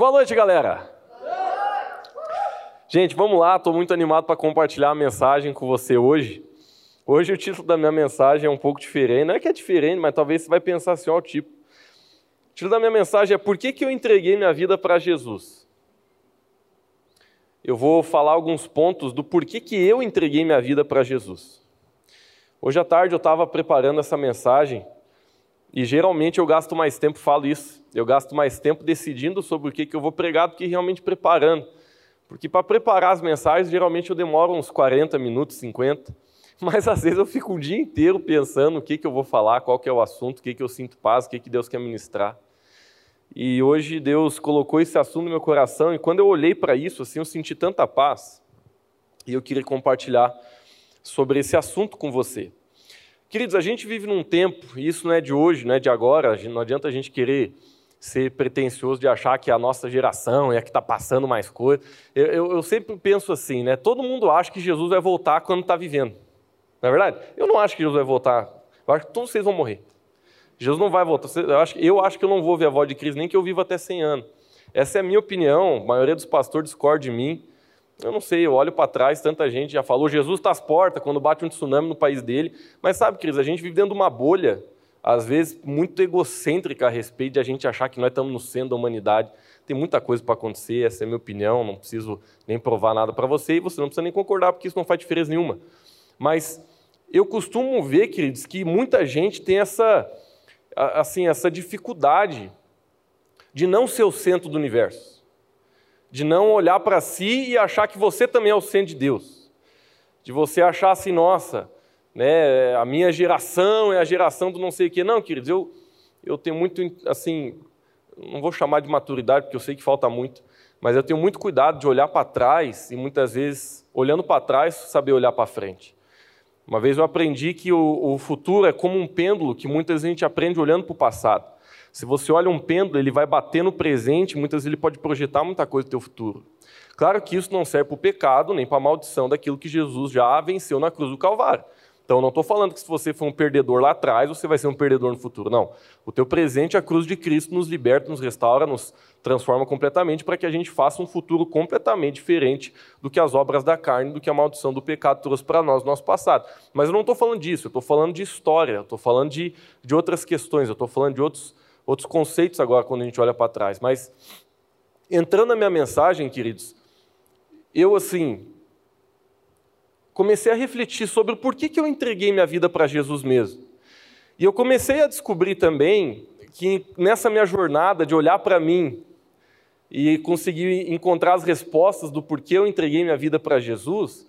Boa noite, galera. Gente, vamos lá, estou muito animado para compartilhar a mensagem com você hoje. Hoje o título da minha mensagem é um pouco diferente, não é que é diferente, mas talvez você vai pensar assim, ó, o tipo. O título da minha mensagem é Por que, que eu entreguei minha vida para Jesus? Eu vou falar alguns pontos do porquê que eu entreguei minha vida para Jesus. Hoje à tarde eu estava preparando essa mensagem e geralmente eu gasto mais tempo, falo isso, eu gasto mais tempo decidindo sobre o que, que eu vou pregar do que realmente preparando. Porque para preparar as mensagens, geralmente eu demoro uns 40 minutos, 50, mas às vezes eu fico o dia inteiro pensando o que, que eu vou falar, qual que é o assunto, o que, que eu sinto paz, o que, que Deus quer ministrar. E hoje Deus colocou esse assunto no meu coração, e quando eu olhei para isso, assim, eu senti tanta paz, e eu queria compartilhar sobre esse assunto com você. Queridos, a gente vive num tempo, e isso não é de hoje, não é de agora, não adianta a gente querer ser pretencioso de achar que a nossa geração é a que está passando mais coisa. Eu, eu, eu, sempre penso assim, né? Todo mundo acha que Jesus vai voltar quando está vivendo. Não é verdade? Eu não acho que Jesus vai voltar. Eu acho que todos vocês vão morrer. Jesus não vai voltar. Eu acho, eu acho que eu não vou ver a voz de Cristo, nem que eu viva até 100 anos. Essa é a minha opinião. A maioria dos pastores discorda de mim. Eu não sei, eu olho para trás, tanta gente já falou, Jesus está às portas quando bate um tsunami no país dele. Mas sabe, queridos, a gente vive dentro de uma bolha, às vezes muito egocêntrica a respeito de a gente achar que nós estamos no centro da humanidade. Tem muita coisa para acontecer, essa é a minha opinião, não preciso nem provar nada para você e você não precisa nem concordar, porque isso não faz diferença nenhuma. Mas eu costumo ver, queridos, que muita gente tem essa, assim, essa dificuldade de não ser o centro do universo de não olhar para si e achar que você também é o centro de Deus, de você achar assim, nossa, né, a minha geração é a geração do não sei o quê. Não, queridos, eu, eu tenho muito, assim, não vou chamar de maturidade, porque eu sei que falta muito, mas eu tenho muito cuidado de olhar para trás e muitas vezes, olhando para trás, saber olhar para frente. Uma vez eu aprendi que o, o futuro é como um pêndulo que muitas vezes a gente aprende olhando para o passado. Se você olha um pêndulo, ele vai bater no presente, muitas vezes ele pode projetar muita coisa do teu futuro. Claro que isso não serve para o pecado, nem para a maldição daquilo que Jesus já venceu na cruz do Calvário. Então, não estou falando que se você for um perdedor lá atrás, você vai ser um perdedor no futuro. Não. O teu presente, a cruz de Cristo, nos liberta, nos restaura, nos transforma completamente para que a gente faça um futuro completamente diferente do que as obras da carne, do que a maldição do pecado trouxe para nós no nosso passado. Mas eu não estou falando disso, eu estou falando de história, eu estou falando de, de outras questões, eu estou falando de outros outros conceitos agora quando a gente olha para trás. Mas entrando na minha mensagem, queridos, eu assim comecei a refletir sobre o porquê que eu entreguei minha vida para Jesus mesmo. E eu comecei a descobrir também que nessa minha jornada de olhar para mim e conseguir encontrar as respostas do porquê eu entreguei minha vida para Jesus,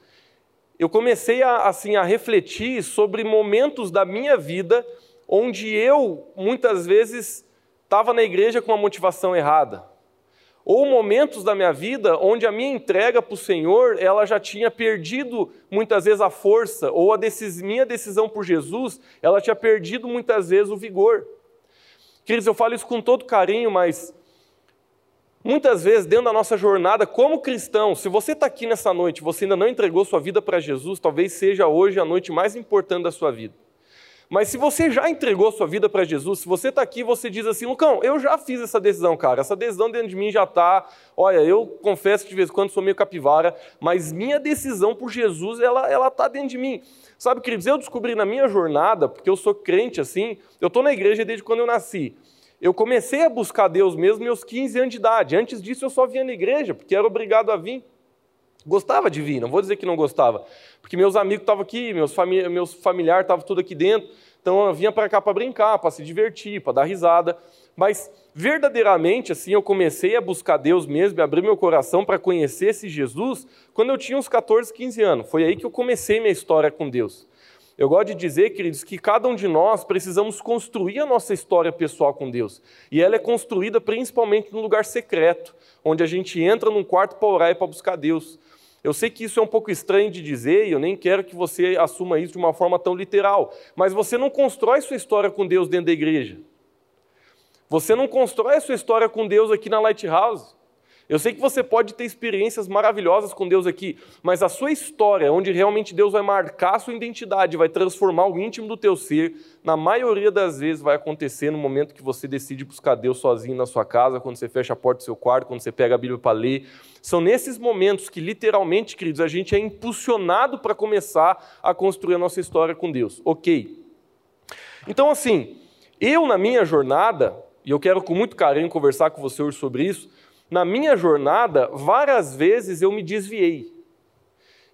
eu comecei a, assim, a refletir sobre momentos da minha vida onde eu, muitas vezes, estava na igreja com uma motivação errada. Ou momentos da minha vida onde a minha entrega para o Senhor, ela já tinha perdido muitas vezes a força, ou a decis, minha decisão por Jesus, ela tinha perdido muitas vezes o vigor. Queridos, eu falo isso com todo carinho, mas muitas vezes dentro da nossa jornada como cristão, se você está aqui nessa noite, você ainda não entregou sua vida para Jesus, talvez seja hoje a noite mais importante da sua vida. Mas se você já entregou sua vida para Jesus, se você está aqui você diz assim, Lucão, eu já fiz essa decisão, cara. Essa decisão dentro de mim já está. Olha, eu confesso que de vez em quando sou meio capivara, mas minha decisão por Jesus, ela ela está dentro de mim. Sabe, queridos, eu descobri na minha jornada, porque eu sou crente assim, eu estou na igreja desde quando eu nasci. Eu comecei a buscar Deus mesmo meus 15 anos de idade. Antes disso eu só vinha na igreja, porque era obrigado a vir. Gostava de vir, não vou dizer que não gostava, porque meus amigos estavam aqui, meus, famili meus familiares estavam tudo aqui dentro, então eu vinha para cá para brincar, para se divertir, para dar risada. Mas verdadeiramente, assim, eu comecei a buscar Deus mesmo e abrir meu coração para conhecer esse Jesus quando eu tinha uns 14, 15 anos. Foi aí que eu comecei minha história com Deus. Eu gosto de dizer, queridos, que cada um de nós precisamos construir a nossa história pessoal com Deus. E ela é construída principalmente num lugar secreto, onde a gente entra num quarto para orar e para buscar Deus. Eu sei que isso é um pouco estranho de dizer e eu nem quero que você assuma isso de uma forma tão literal, mas você não constrói sua história com Deus dentro da igreja. Você não constrói a sua história com Deus aqui na Lighthouse. Eu sei que você pode ter experiências maravilhosas com Deus aqui, mas a sua história, onde realmente Deus vai marcar a sua identidade, vai transformar o íntimo do teu ser, na maioria das vezes vai acontecer no momento que você decide buscar Deus sozinho na sua casa, quando você fecha a porta do seu quarto, quando você pega a Bíblia para ler. São nesses momentos que, literalmente, queridos, a gente é impulsionado para começar a construir a nossa história com Deus. Ok. Então, assim, eu na minha jornada, e eu quero com muito carinho conversar com você hoje sobre isso, na minha jornada, várias vezes eu me desviei.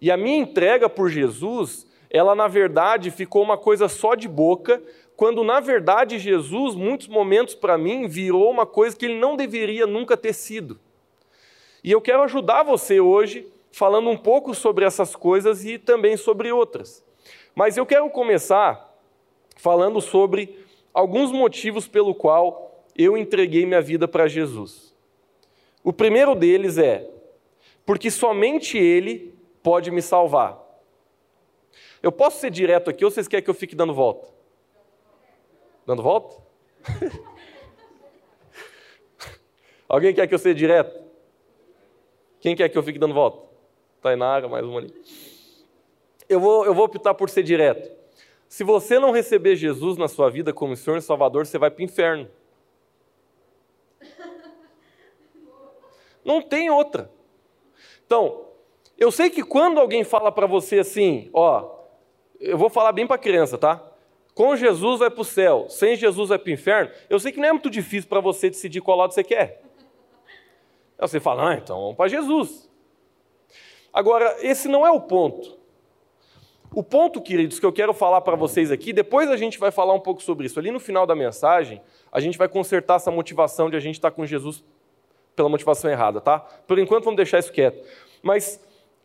E a minha entrega por Jesus, ela na verdade ficou uma coisa só de boca, quando na verdade Jesus, muitos momentos para mim, virou uma coisa que ele não deveria nunca ter sido. E eu quero ajudar você hoje falando um pouco sobre essas coisas e também sobre outras. Mas eu quero começar falando sobre alguns motivos pelo qual eu entreguei minha vida para Jesus. O primeiro deles é: porque somente Ele pode me salvar. Eu posso ser direto aqui ou vocês querem que eu fique dando volta? Dando volta? Alguém quer que eu seja direto? Quem quer que eu fique dando volta? Tainara, mais uma ali. Eu vou, eu vou optar por ser direto. Se você não receber Jesus na sua vida como Senhor e Salvador, você vai para o inferno. Não tem outra. Então, eu sei que quando alguém fala para você assim, ó, eu vou falar bem para a criança, tá? Com Jesus vai para o céu, sem Jesus vai para o inferno. Eu sei que não é muito difícil para você decidir qual lado você quer. Aí você fala, ah, então vamos para Jesus. Agora, esse não é o ponto. O ponto, queridos, que eu quero falar para vocês aqui, depois a gente vai falar um pouco sobre isso. Ali no final da mensagem, a gente vai consertar essa motivação de a gente estar tá com Jesus pela motivação errada, tá? Por enquanto vamos deixar isso quieto. Mas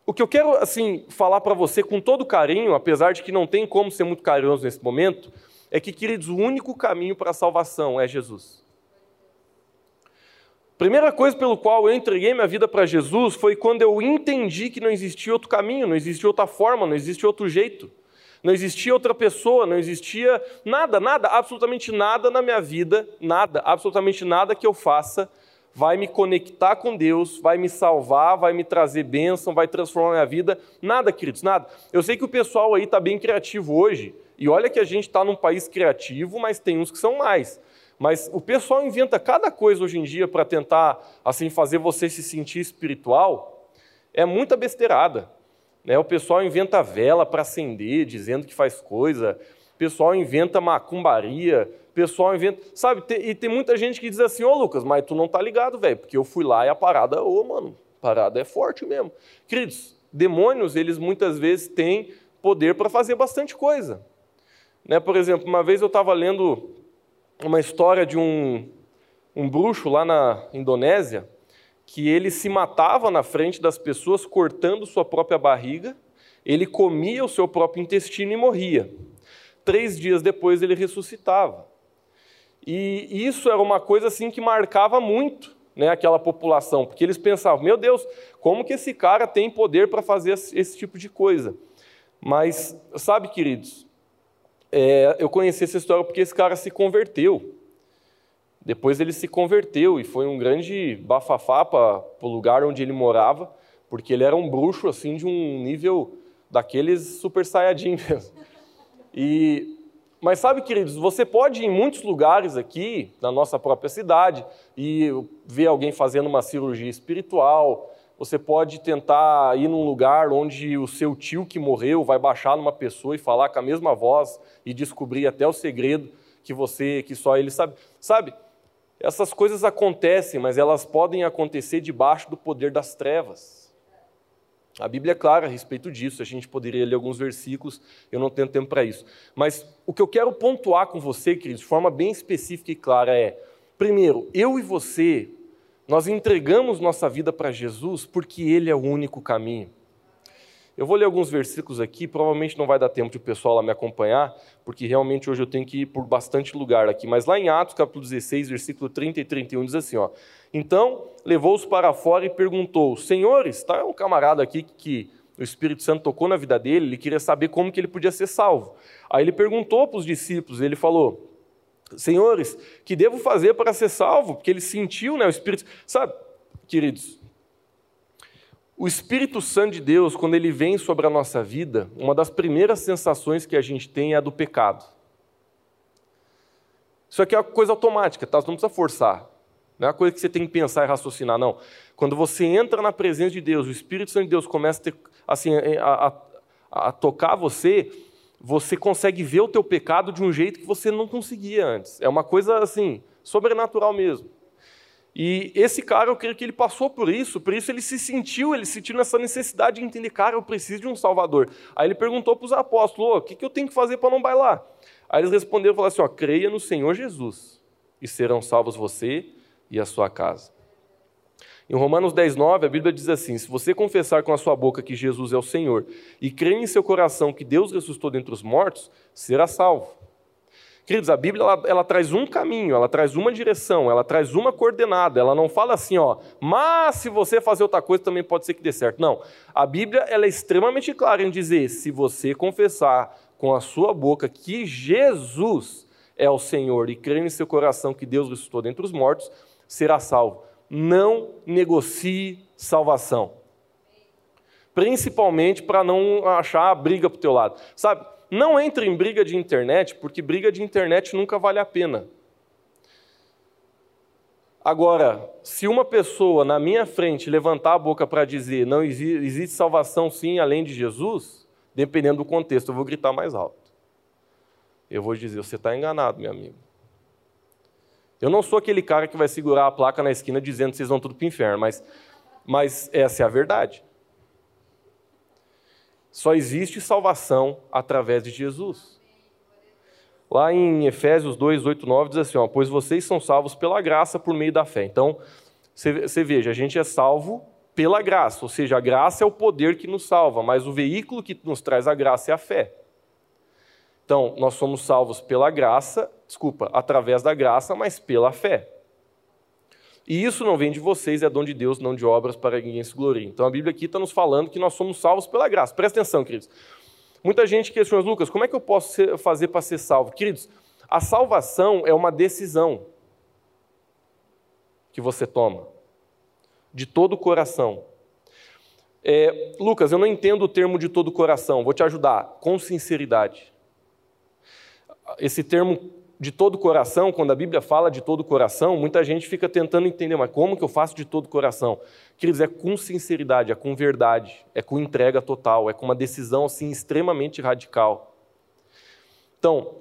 o que eu quero assim falar para você com todo carinho, apesar de que não tem como ser muito carinhoso nesse momento, é que, queridos, o único caminho para a salvação é Jesus. Primeira coisa pelo qual eu entreguei minha vida para Jesus foi quando eu entendi que não existia outro caminho, não existia outra forma, não existia outro jeito. Não existia outra pessoa, não existia nada, nada, absolutamente nada na minha vida, nada, absolutamente nada que eu faça vai me conectar com Deus, vai me salvar, vai me trazer bênção, vai transformar minha vida. Nada, queridos, nada. Eu sei que o pessoal aí está bem criativo hoje, e olha que a gente está num país criativo, mas tem uns que são mais. Mas o pessoal inventa cada coisa hoje em dia para tentar assim fazer você se sentir espiritual. É muita besteirada. Né? O pessoal inventa vela para acender, dizendo que faz coisa. O pessoal inventa macumbaria pessoal inventa. Sabe, e tem muita gente que diz assim: Ô Lucas, mas tu não tá ligado, velho, porque eu fui lá e a parada, ô mano, a parada é forte mesmo. Queridos, demônios, eles muitas vezes têm poder para fazer bastante coisa. Né? Por exemplo, uma vez eu estava lendo uma história de um, um bruxo lá na Indonésia que ele se matava na frente das pessoas cortando sua própria barriga, ele comia o seu próprio intestino e morria. Três dias depois ele ressuscitava. E isso era uma coisa assim que marcava muito né, aquela população, porque eles pensavam: meu Deus, como que esse cara tem poder para fazer esse tipo de coisa? Mas, sabe, queridos, é, eu conheci essa história porque esse cara se converteu. Depois ele se converteu e foi um grande bafafá para o lugar onde ele morava, porque ele era um bruxo assim de um nível daqueles super saiyajin mesmo. E mas sabe, queridos, você pode ir em muitos lugares aqui, na nossa própria cidade, e ver alguém fazendo uma cirurgia espiritual. Você pode tentar ir num lugar onde o seu tio que morreu vai baixar numa pessoa e falar com a mesma voz e descobrir até o segredo que você, que só ele sabe. Sabe? Essas coisas acontecem, mas elas podem acontecer debaixo do poder das trevas. A Bíblia é clara a respeito disso, a gente poderia ler alguns versículos, eu não tenho tempo para isso. Mas o que eu quero pontuar com você, queridos, de forma bem específica e clara é: primeiro, eu e você, nós entregamos nossa vida para Jesus porque Ele é o único caminho. Eu vou ler alguns versículos aqui, provavelmente não vai dar tempo de o pessoal lá me acompanhar, porque realmente hoje eu tenho que ir por bastante lugar aqui. Mas lá em Atos, capítulo 16, versículo 30 e 31, diz assim: ó, Então levou-os para fora e perguntou: Senhores, está um camarada aqui que o Espírito Santo tocou na vida dele, ele queria saber como que ele podia ser salvo. Aí ele perguntou para os discípulos, ele falou: Senhores, que devo fazer para ser salvo? Porque ele sentiu, né, o Espírito, sabe? queridos, o Espírito Santo de Deus, quando ele vem sobre a nossa vida, uma das primeiras sensações que a gente tem é a do pecado. Isso aqui é uma coisa automática, tá? Você não precisa forçar. Não é uma coisa que você tem que pensar e raciocinar, não. Quando você entra na presença de Deus, o Espírito Santo de Deus começa a, ter, assim, a, a, a tocar você, você consegue ver o teu pecado de um jeito que você não conseguia antes. É uma coisa assim, sobrenatural mesmo. E esse cara, eu creio que ele passou por isso, por isso ele se sentiu, ele sentiu nessa necessidade de entender, cara, eu preciso de um Salvador. Aí ele perguntou para os apóstolos, o que, que eu tenho que fazer para não bailar? Aí eles responderam falaram assim, ó, creia no Senhor Jesus, e serão salvos você e a sua casa. Em Romanos 10, 9, a Bíblia diz assim: Se você confessar com a sua boca que Jesus é o Senhor e crer em seu coração que Deus ressuscitou dentre os mortos, será salvo. Queridos, a Bíblia ela, ela, traz um caminho, ela traz uma direção, ela traz uma coordenada. Ela não fala assim, ó, mas se você fazer outra coisa também pode ser que dê certo. Não. A Bíblia ela é extremamente clara em dizer: se você confessar com a sua boca que Jesus é o Senhor e crer em seu coração que Deus ressuscitou dentre os mortos, será salvo. Não negocie salvação. Principalmente para não achar a briga para o teu lado. Sabe, não entre em briga de internet, porque briga de internet nunca vale a pena. Agora, se uma pessoa na minha frente levantar a boca para dizer não existe, salvação sim além de Jesus, dependendo do contexto, eu vou gritar mais alto. Eu vou dizer, você está enganado, meu amigo. Eu não sou aquele cara que vai segurar a placa na esquina dizendo que vocês vão tudo para o inferno, mas, mas essa é a verdade. Só existe salvação através de Jesus. Lá em Efésios 2, 8, 9 diz assim: ó, Pois vocês são salvos pela graça por meio da fé. Então, você veja, a gente é salvo pela graça, ou seja, a graça é o poder que nos salva, mas o veículo que nos traz a graça é a fé. Então, nós somos salvos pela graça, desculpa, através da graça, mas pela fé. E isso não vem de vocês, é dom de Deus, não de obras para ninguém se glorie. Então a Bíblia aqui está nos falando que nós somos salvos pela graça. Presta atenção, queridos. Muita gente questiona, Lucas, como é que eu posso ser, fazer para ser salvo? Queridos, a salvação é uma decisão que você toma, de todo o coração. É, Lucas, eu não entendo o termo de todo o coração, vou te ajudar, com sinceridade. Esse termo de todo coração, quando a Bíblia fala de todo coração, muita gente fica tentando entender, mas como que eu faço de todo coração? Queridos, é com sinceridade, é com verdade, é com entrega total, é com uma decisão assim extremamente radical. Então,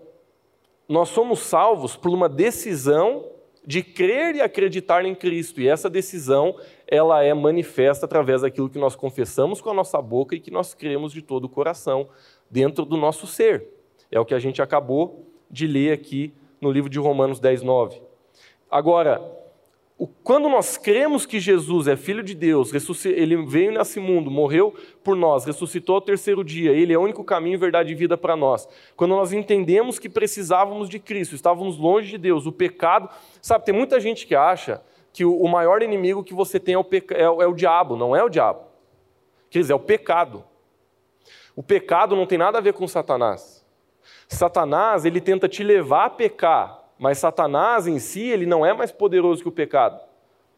nós somos salvos por uma decisão de crer e acreditar em Cristo, e essa decisão ela é manifesta através daquilo que nós confessamos com a nossa boca e que nós cremos de todo o coração dentro do nosso ser. É o que a gente acabou de ler aqui no livro de Romanos 10, 9. Agora, quando nós cremos que Jesus é Filho de Deus, ele veio nesse mundo, morreu por nós, ressuscitou ao terceiro dia, ele é o único caminho, verdade e vida para nós. Quando nós entendemos que precisávamos de Cristo, estávamos longe de Deus, o pecado. Sabe, tem muita gente que acha que o maior inimigo que você tem é o, peca, é, é o diabo, não é o diabo. Quer dizer, é o pecado. O pecado não tem nada a ver com Satanás. Satanás, ele tenta te levar a pecar, mas Satanás em si, ele não é mais poderoso que o pecado.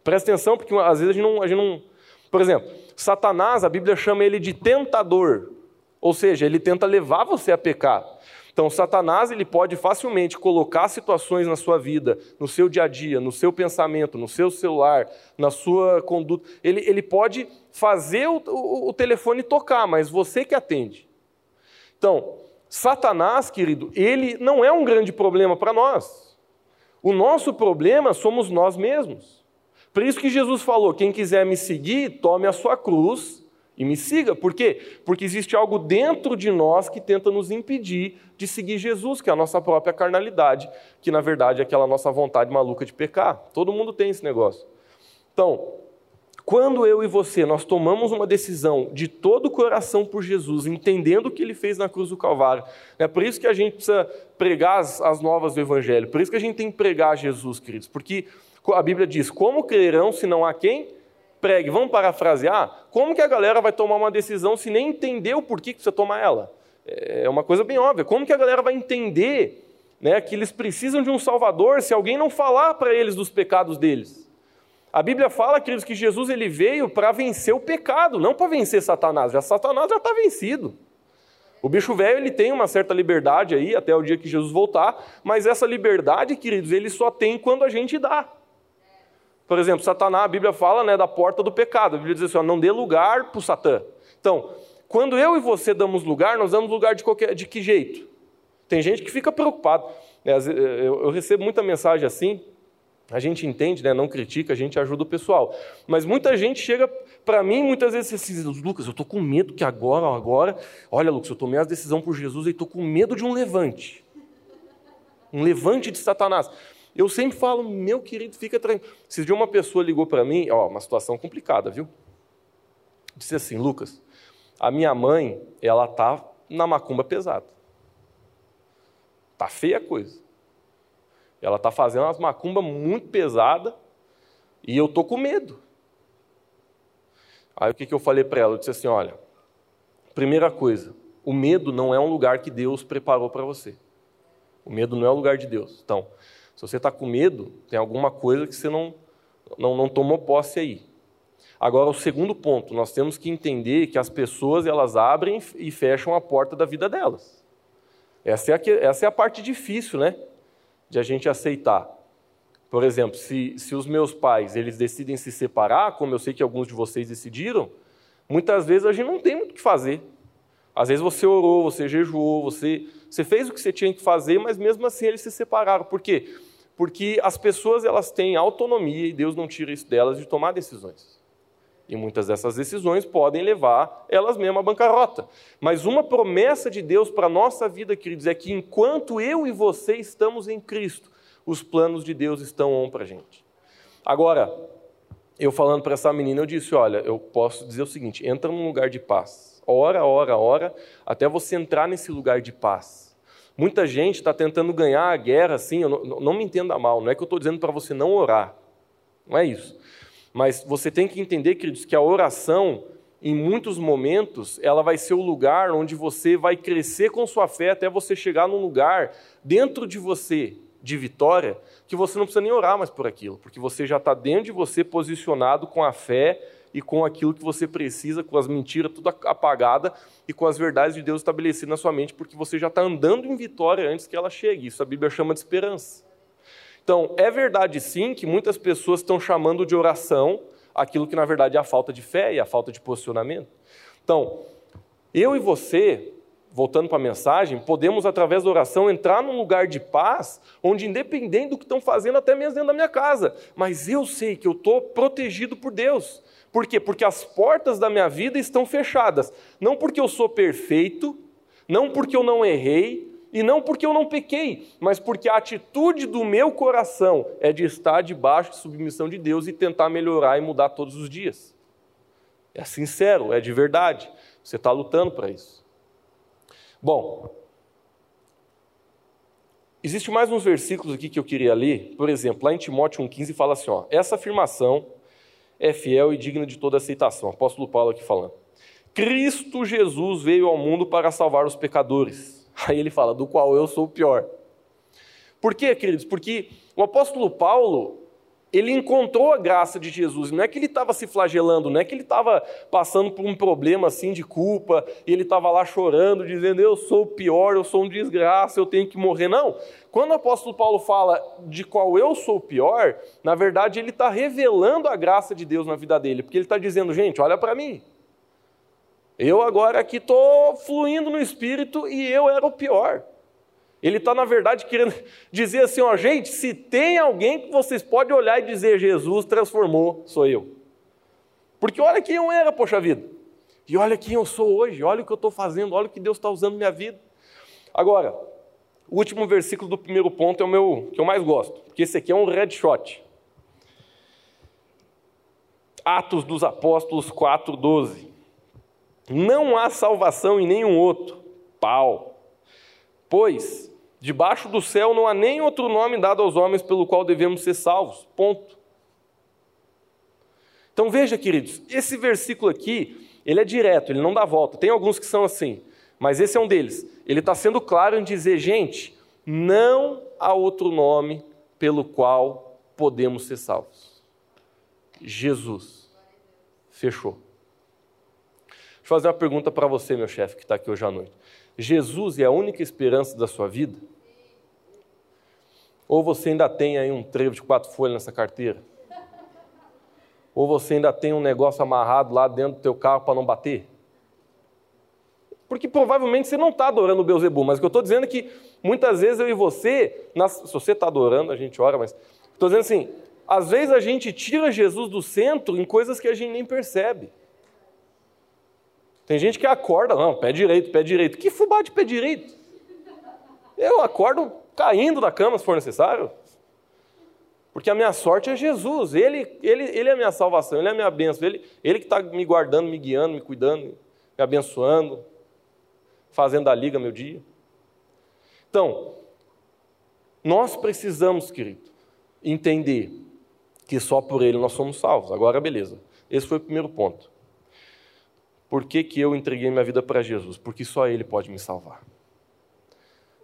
Presta atenção, porque às vezes a gente não. A gente não... Por exemplo, Satanás, a Bíblia chama ele de tentador, ou seja, ele tenta levar você a pecar. Então, Satanás ele pode facilmente colocar situações na sua vida, no seu dia a dia, no seu pensamento, no seu celular, na sua conduta. Ele, ele pode fazer o, o, o telefone tocar, mas você que atende. Então, Satanás, querido, ele não é um grande problema para nós. O nosso problema somos nós mesmos. Por isso que Jesus falou: quem quiser me seguir, tome a sua cruz e me siga. Por quê? Porque existe algo dentro de nós que tenta nos impedir de seguir Jesus, que é a nossa própria carnalidade, que na verdade é aquela nossa vontade maluca de pecar. Todo mundo tem esse negócio. Então, quando eu e você nós tomamos uma decisão de todo o coração por Jesus, entendendo o que ele fez na cruz do Calvário, é por isso que a gente precisa pregar as, as novas do Evangelho, por isso que a gente tem que pregar Jesus, queridos, porque a Bíblia diz: como crerão se não há quem pregue? Vamos parafrasear? Como que a galera vai tomar uma decisão se nem entendeu por que precisa tomar ela? É uma coisa bem óbvia. Como que a galera vai entender né, que eles precisam de um Salvador se alguém não falar para eles dos pecados deles? A Bíblia fala, queridos, que Jesus ele veio para vencer o pecado, não para vencer Satanás. Já Satanás já está vencido. O bicho velho ele tem uma certa liberdade aí até o dia que Jesus voltar, mas essa liberdade, queridos, ele só tem quando a gente dá. Por exemplo, Satanás, a Bíblia fala né, da porta do pecado. A Bíblia diz assim: ó, não dê lugar para o Satã. Então, quando eu e você damos lugar, nós damos lugar de, qualquer, de que jeito? Tem gente que fica preocupado. Eu recebo muita mensagem assim, a gente entende, né? não critica, a gente ajuda o pessoal. Mas muita gente chega para mim, muitas vezes, assim, Lucas, eu estou com medo que agora, agora, olha, Lucas, eu tomei a decisão por Jesus e estou com medo de um levante. Um levante de Satanás. Eu sempre falo, meu querido, fica tranquilo. Se de uma pessoa ligou para mim, ó, uma situação complicada, viu? Disse assim, Lucas, a minha mãe, ela tá na macumba pesada. Tá feia a coisa. Ela está fazendo umas macumbas muito pesadas e eu tô com medo. Aí o que, que eu falei para ela? Eu disse assim: olha, primeira coisa, o medo não é um lugar que Deus preparou para você. O medo não é o lugar de Deus. Então, se você está com medo, tem alguma coisa que você não, não, não tomou posse aí. Agora, o segundo ponto, nós temos que entender que as pessoas elas abrem e fecham a porta da vida delas. Essa é a, essa é a parte difícil, né? De a gente aceitar. Por exemplo, se, se os meus pais eles decidem se separar, como eu sei que alguns de vocês decidiram, muitas vezes a gente não tem muito o que fazer. Às vezes você orou, você jejuou, você, você fez o que você tinha que fazer, mas mesmo assim eles se separaram. Por quê? Porque as pessoas elas têm autonomia e Deus não tira isso delas de tomar decisões. E muitas dessas decisões podem levar elas mesmas à bancarrota. Mas uma promessa de Deus para a nossa vida, queridos, é que enquanto eu e você estamos em Cristo, os planos de Deus estão on para a gente. Agora, eu falando para essa menina, eu disse: olha, eu posso dizer o seguinte: entra num lugar de paz. Ora, ora, ora, até você entrar nesse lugar de paz. Muita gente está tentando ganhar a guerra assim, não, não me entenda mal, não é que eu estou dizendo para você não orar. Não é isso. Mas você tem que entender, queridos, que a oração, em muitos momentos, ela vai ser o lugar onde você vai crescer com sua fé até você chegar num lugar dentro de você de vitória que você não precisa nem orar mais por aquilo, porque você já está dentro de você posicionado com a fé e com aquilo que você precisa, com as mentiras tudo apagada e com as verdades de Deus estabelecidas na sua mente, porque você já está andando em vitória antes que ela chegue. Isso a Bíblia chama de esperança. Então, é verdade sim que muitas pessoas estão chamando de oração aquilo que na verdade é a falta de fé e a falta de posicionamento. Então, eu e você, voltando para a mensagem, podemos através da oração entrar num lugar de paz, onde independente do que estão fazendo, até mesmo dentro da minha casa, mas eu sei que eu estou protegido por Deus. Por quê? Porque as portas da minha vida estão fechadas. Não porque eu sou perfeito, não porque eu não errei, e não porque eu não pequei, mas porque a atitude do meu coração é de estar debaixo de submissão de Deus e tentar melhorar e mudar todos os dias. É sincero, é de verdade. Você está lutando para isso. Bom, existe mais uns versículos aqui que eu queria ler. Por exemplo, lá em Timóteo 1,15 fala assim: ó, essa afirmação é fiel e digna de toda aceitação. Apóstolo Paulo aqui falando. Cristo Jesus veio ao mundo para salvar os pecadores Aí ele fala, do qual eu sou o pior. Por quê, queridos? Porque o apóstolo Paulo, ele encontrou a graça de Jesus. Não é que ele estava se flagelando, não é que ele estava passando por um problema assim de culpa, e ele estava lá chorando, dizendo, eu sou o pior, eu sou um desgraça, eu tenho que morrer. Não. Quando o apóstolo Paulo fala de qual eu sou o pior, na verdade ele está revelando a graça de Deus na vida dele, porque ele está dizendo, gente, olha para mim. Eu agora aqui estou fluindo no espírito e eu era o pior. Ele está, na verdade, querendo dizer assim: ó, gente, se tem alguém que vocês podem olhar e dizer Jesus transformou, sou eu. Porque olha quem eu era, poxa vida. E olha quem eu sou hoje, olha o que eu estou fazendo, olha o que Deus está usando na minha vida. Agora, o último versículo do primeiro ponto é o meu que eu mais gosto, porque esse aqui é um red shot. Atos dos Apóstolos 4,12. Não há salvação em nenhum outro. Pau. Pois, debaixo do céu não há nem outro nome dado aos homens pelo qual devemos ser salvos. Ponto. Então veja, queridos, esse versículo aqui, ele é direto, ele não dá volta. Tem alguns que são assim, mas esse é um deles. Ele está sendo claro em dizer, gente, não há outro nome pelo qual podemos ser salvos. Jesus. Fechou. Deixa eu fazer uma pergunta para você, meu chefe, que está aqui hoje à noite. Jesus é a única esperança da sua vida? Ou você ainda tem aí um trevo de quatro folhas nessa carteira? Ou você ainda tem um negócio amarrado lá dentro do teu carro para não bater? Porque provavelmente você não está adorando o Beuzebu, mas o que eu estou dizendo é que muitas vezes eu e você, nas, se você está adorando, a gente ora, mas estou dizendo assim, às vezes a gente tira Jesus do centro em coisas que a gente nem percebe. Tem gente que acorda, não, pé direito, pé direito. Que fubá de pé direito? Eu acordo caindo da cama se for necessário. Porque a minha sorte é Jesus, Ele, ele, ele é a minha salvação, Ele é a minha bênção, Ele, ele que está me guardando, me guiando, me cuidando, me abençoando, fazendo a liga meu dia. Então, nós precisamos, querido, entender que só por Ele nós somos salvos. Agora, beleza. Esse foi o primeiro ponto. Por que, que eu entreguei minha vida para Jesus? Porque só Ele pode me salvar.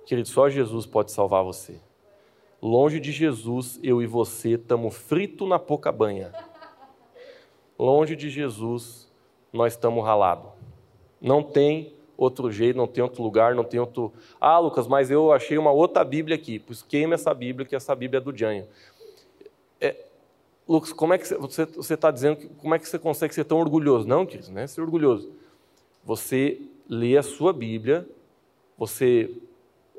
Querido, só Jesus pode salvar você. Longe de Jesus, eu e você estamos frito na pouca banha. Longe de Jesus, nós estamos ralados. Não tem outro jeito, não tem outro lugar, não tem outro. Ah, Lucas, mas eu achei uma outra Bíblia aqui. Pois queima essa Bíblia, que essa Bíblia é do Janho. É, Lucas, como é que você está dizendo, como é que você consegue ser tão orgulhoso? Não, querido, não é ser orgulhoso. Você lê a sua Bíblia, você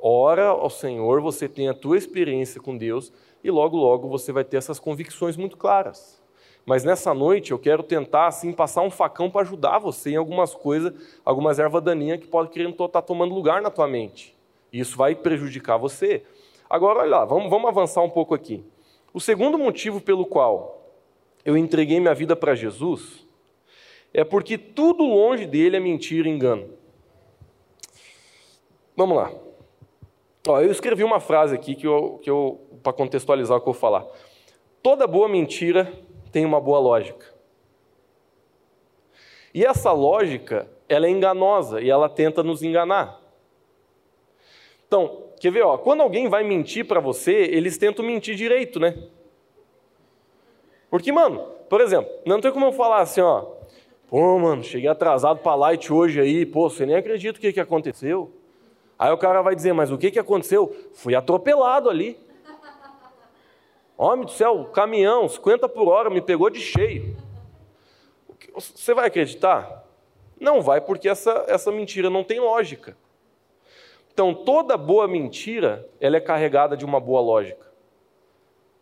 ora ao Senhor, você tem a tua experiência com Deus e logo, logo você vai ter essas convicções muito claras. Mas nessa noite eu quero tentar assim passar um facão para ajudar você em algumas coisas, algumas ervas daninhas que podem querer estar tá tomando lugar na tua mente. E isso vai prejudicar você. Agora, olha lá, vamos, vamos avançar um pouco aqui. O segundo motivo pelo qual eu entreguei minha vida para Jesus é porque tudo longe dele é mentira e engano. Vamos lá. Ó, eu escrevi uma frase aqui que eu, que eu para contextualizar o que eu vou falar. Toda boa mentira tem uma boa lógica. E essa lógica, ela é enganosa e ela tenta nos enganar. Então, quer ver, ó, quando alguém vai mentir para você, eles tentam mentir direito, né? Porque, mano, por exemplo, não tem como eu falar assim, ó, pô, mano, cheguei atrasado para Light hoje aí, pô, você nem acredita o que, que aconteceu. Aí o cara vai dizer, mas o que, que aconteceu? Fui atropelado ali. Homem do céu, caminhão, 50 por hora, me pegou de cheio. Você vai acreditar? Não vai, porque essa, essa mentira não tem lógica. Então, toda boa mentira, ela é carregada de uma boa lógica.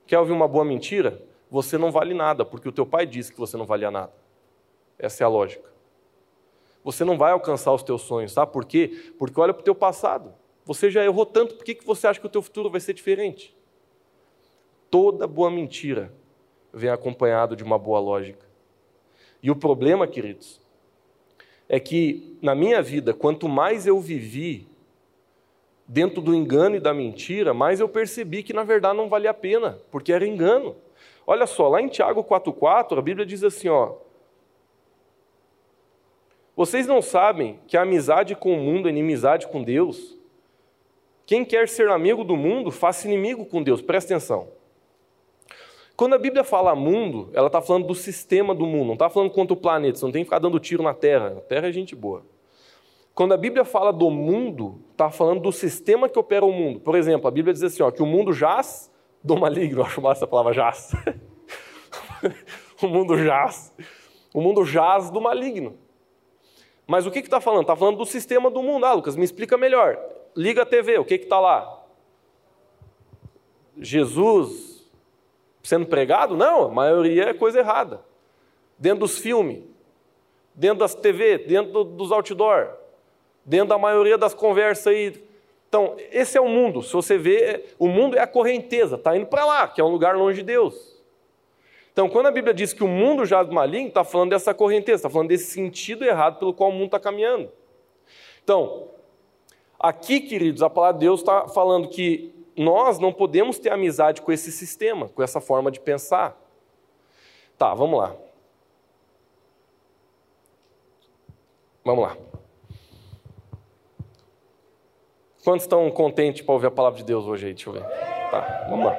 Quer ouvir uma boa mentira? Você não vale nada, porque o teu pai disse que você não valia nada. Essa é a lógica você não vai alcançar os teus sonhos, sabe por quê? Porque olha para o teu passado. Você já errou tanto, por que, que você acha que o teu futuro vai ser diferente? Toda boa mentira vem acompanhado de uma boa lógica. E o problema, queridos, é que na minha vida, quanto mais eu vivi dentro do engano e da mentira, mais eu percebi que na verdade não valia a pena, porque era engano. Olha só, lá em Tiago 4,4, a Bíblia diz assim: ó, vocês não sabem que a amizade com o mundo é inimizade com Deus? Quem quer ser amigo do mundo, faça inimigo com Deus. Presta atenção. Quando a Bíblia fala mundo, ela está falando do sistema do mundo, não está falando contra o planeta, você não tem que ficar dando tiro na Terra. A Terra é gente boa. Quando a Bíblia fala do mundo, está falando do sistema que opera o mundo. Por exemplo, a Bíblia diz assim, ó, que o mundo jaz do maligno. Acho massa essa palavra jaz. o mundo jaz. O mundo jaz do maligno. Mas o que está falando? Está falando do sistema do mundo. Ah, Lucas, me explica melhor. Liga a TV, o que está lá? Jesus sendo pregado? Não, a maioria é coisa errada. Dentro dos filmes, dentro das TV, dentro dos outdoor, dentro da maioria das conversas aí. Então, esse é o mundo. Se você vê, o mundo é a correnteza, está indo para lá, que é um lugar longe de Deus. Então, quando a Bíblia diz que o mundo jaz maligno, está falando dessa correnteza, está falando desse sentido errado pelo qual o mundo está caminhando. Então, aqui, queridos, a palavra de Deus está falando que nós não podemos ter amizade com esse sistema, com essa forma de pensar. Tá, vamos lá. Vamos lá. Quantos estão contentes para ouvir a palavra de Deus hoje aí? Deixa eu ver. Tá, vamos lá.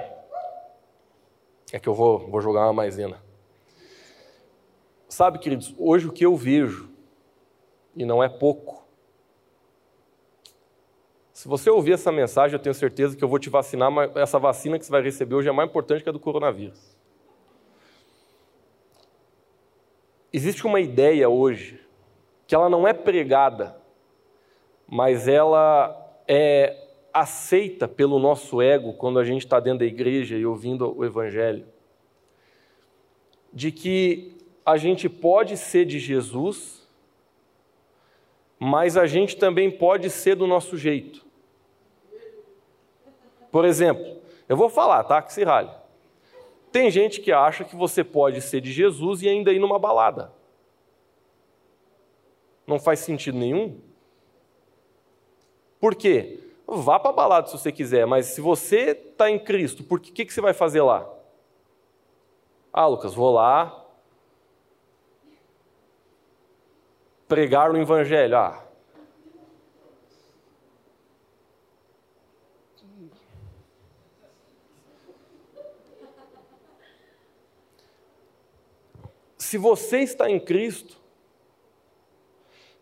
É que eu vou, vou jogar uma maisena. Sabe, queridos, hoje o que eu vejo, e não é pouco, se você ouvir essa mensagem, eu tenho certeza que eu vou te vacinar, mas essa vacina que você vai receber hoje é mais importante que a do coronavírus. Existe uma ideia hoje que ela não é pregada, mas ela é aceita pelo nosso ego quando a gente está dentro da igreja e ouvindo o Evangelho, de que a gente pode ser de Jesus, mas a gente também pode ser do nosso jeito. Por exemplo, eu vou falar, tá? Que se rale. Tem gente que acha que você pode ser de Jesus e ainda ir numa balada. Não faz sentido nenhum. Por quê? Vá para a balada se você quiser, mas se você está em Cristo, por que, que você vai fazer lá? Ah, Lucas, vou lá pregar o Evangelho. Ah, se você está em Cristo,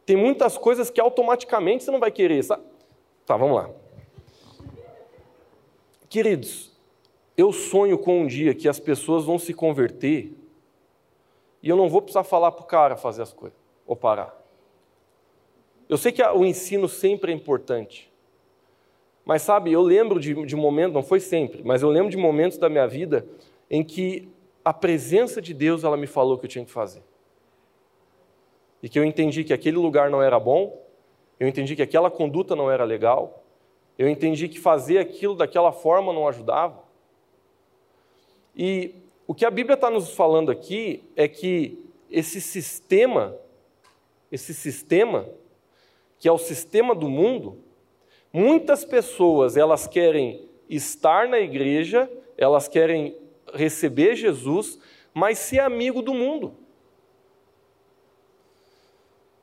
tem muitas coisas que automaticamente você não vai querer. Sabe? Tá, vamos lá. Queridos, eu sonho com um dia que as pessoas vão se converter e eu não vou precisar falar para o cara fazer as coisas ou parar. Eu sei que o ensino sempre é importante, mas sabe, eu lembro de, de momentos, não foi sempre, mas eu lembro de momentos da minha vida em que a presença de Deus ela me falou o que eu tinha que fazer. E que eu entendi que aquele lugar não era bom, eu entendi que aquela conduta não era legal, eu entendi que fazer aquilo daquela forma não ajudava. E o que a Bíblia está nos falando aqui é que esse sistema, esse sistema, que é o sistema do mundo, muitas pessoas elas querem estar na igreja, elas querem receber Jesus, mas ser amigo do mundo.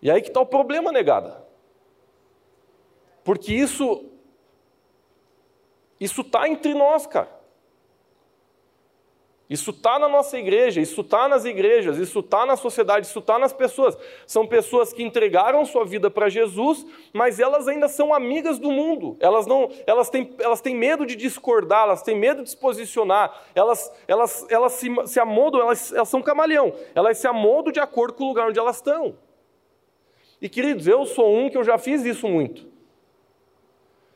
E aí que está o problema, negada. Porque isso isso está entre nós, cara. Isso está na nossa igreja, isso está nas igrejas, isso está na sociedade, isso está nas pessoas. São pessoas que entregaram sua vida para Jesus, mas elas ainda são amigas do mundo. Elas não, elas têm, elas têm medo de discordar, elas têm medo de se posicionar. Elas, elas, elas se, se amoldam, elas, elas são camaleão. Elas se amoldam de acordo com o lugar onde elas estão. E queridos, eu sou um que eu já fiz isso muito.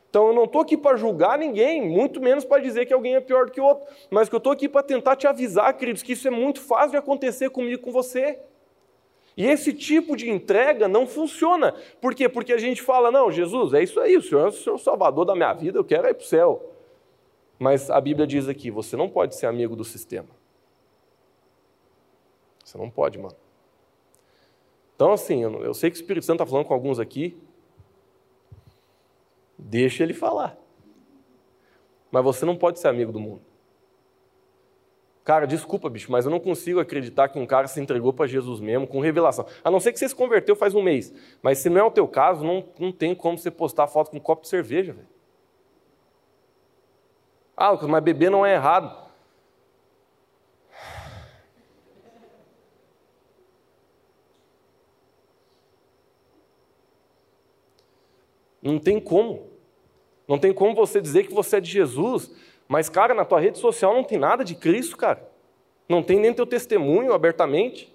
Então eu não estou aqui para julgar ninguém, muito menos para dizer que alguém é pior do que o outro, mas que eu estou aqui para tentar te avisar, queridos, que isso é muito fácil de acontecer comigo e com você. E esse tipo de entrega não funciona. Por quê? Porque a gente fala, não, Jesus, é isso aí, o Senhor é o Senhor salvador da minha vida, eu quero ir para o céu. Mas a Bíblia diz aqui, você não pode ser amigo do sistema. Você não pode, mano. Então, assim, eu sei que o Espírito Santo está falando com alguns aqui, Deixa ele falar. Mas você não pode ser amigo do mundo. Cara, desculpa, bicho, mas eu não consigo acreditar que um cara se entregou para Jesus mesmo com revelação. A não ser que você se converteu faz um mês. Mas se não é o teu caso, não, não tem como você postar foto com um copo de cerveja, velho. Ah, mas beber não é errado. Não tem como. Não tem como você dizer que você é de Jesus, mas, cara, na tua rede social não tem nada de Cristo, cara. Não tem nem teu testemunho abertamente.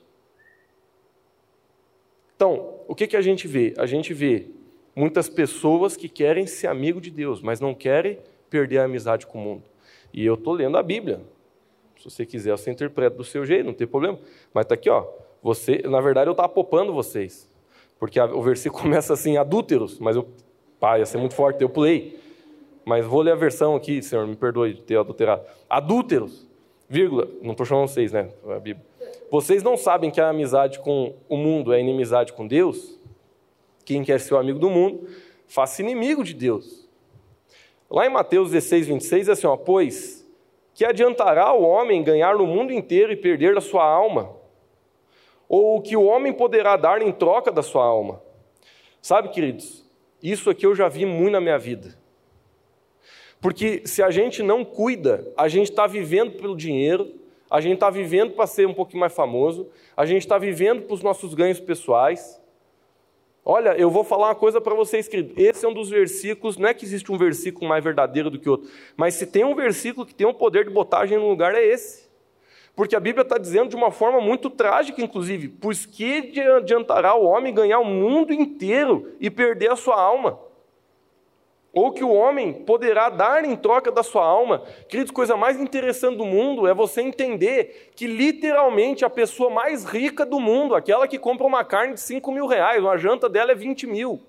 Então, o que, que a gente vê? A gente vê muitas pessoas que querem ser amigo de Deus, mas não querem perder a amizade com o mundo. E eu estou lendo a Bíblia. Se você quiser, você interpreta do seu jeito, não tem problema. Mas está aqui, ó. Você, na verdade, eu estava popando vocês. Porque a, o versículo começa assim, adúlteros, mas eu, pá, ia ser muito forte, eu pulei mas vou ler a versão aqui, Senhor, me perdoe de ter adulterado. Adúlteros, vírgula, não estou chamando vocês, né? A Bíblia. Vocês não sabem que a amizade com o mundo é inimizade com Deus? Quem quer ser o amigo do mundo, faça inimigo de Deus. Lá em Mateus 16, 26, é assim, ó, pois que adiantará o homem ganhar no mundo inteiro e perder a sua alma? Ou o que o homem poderá dar em troca da sua alma? Sabe, queridos, isso aqui eu já vi muito na minha vida. Porque se a gente não cuida, a gente está vivendo pelo dinheiro, a gente está vivendo para ser um pouquinho mais famoso, a gente está vivendo para os nossos ganhos pessoais. Olha, eu vou falar uma coisa para vocês, querido. Esse é um dos versículos, não é que existe um versículo mais verdadeiro do que outro, mas se tem um versículo que tem o um poder de botar a gente no lugar, é esse. Porque a Bíblia está dizendo de uma forma muito trágica, inclusive, pois que adiantará o homem ganhar o mundo inteiro e perder a sua alma? Ou que o homem poderá dar em troca da sua alma. Queridos, coisa mais interessante do mundo é você entender que literalmente a pessoa mais rica do mundo, aquela que compra uma carne de 5 mil reais, uma janta dela é 20 mil.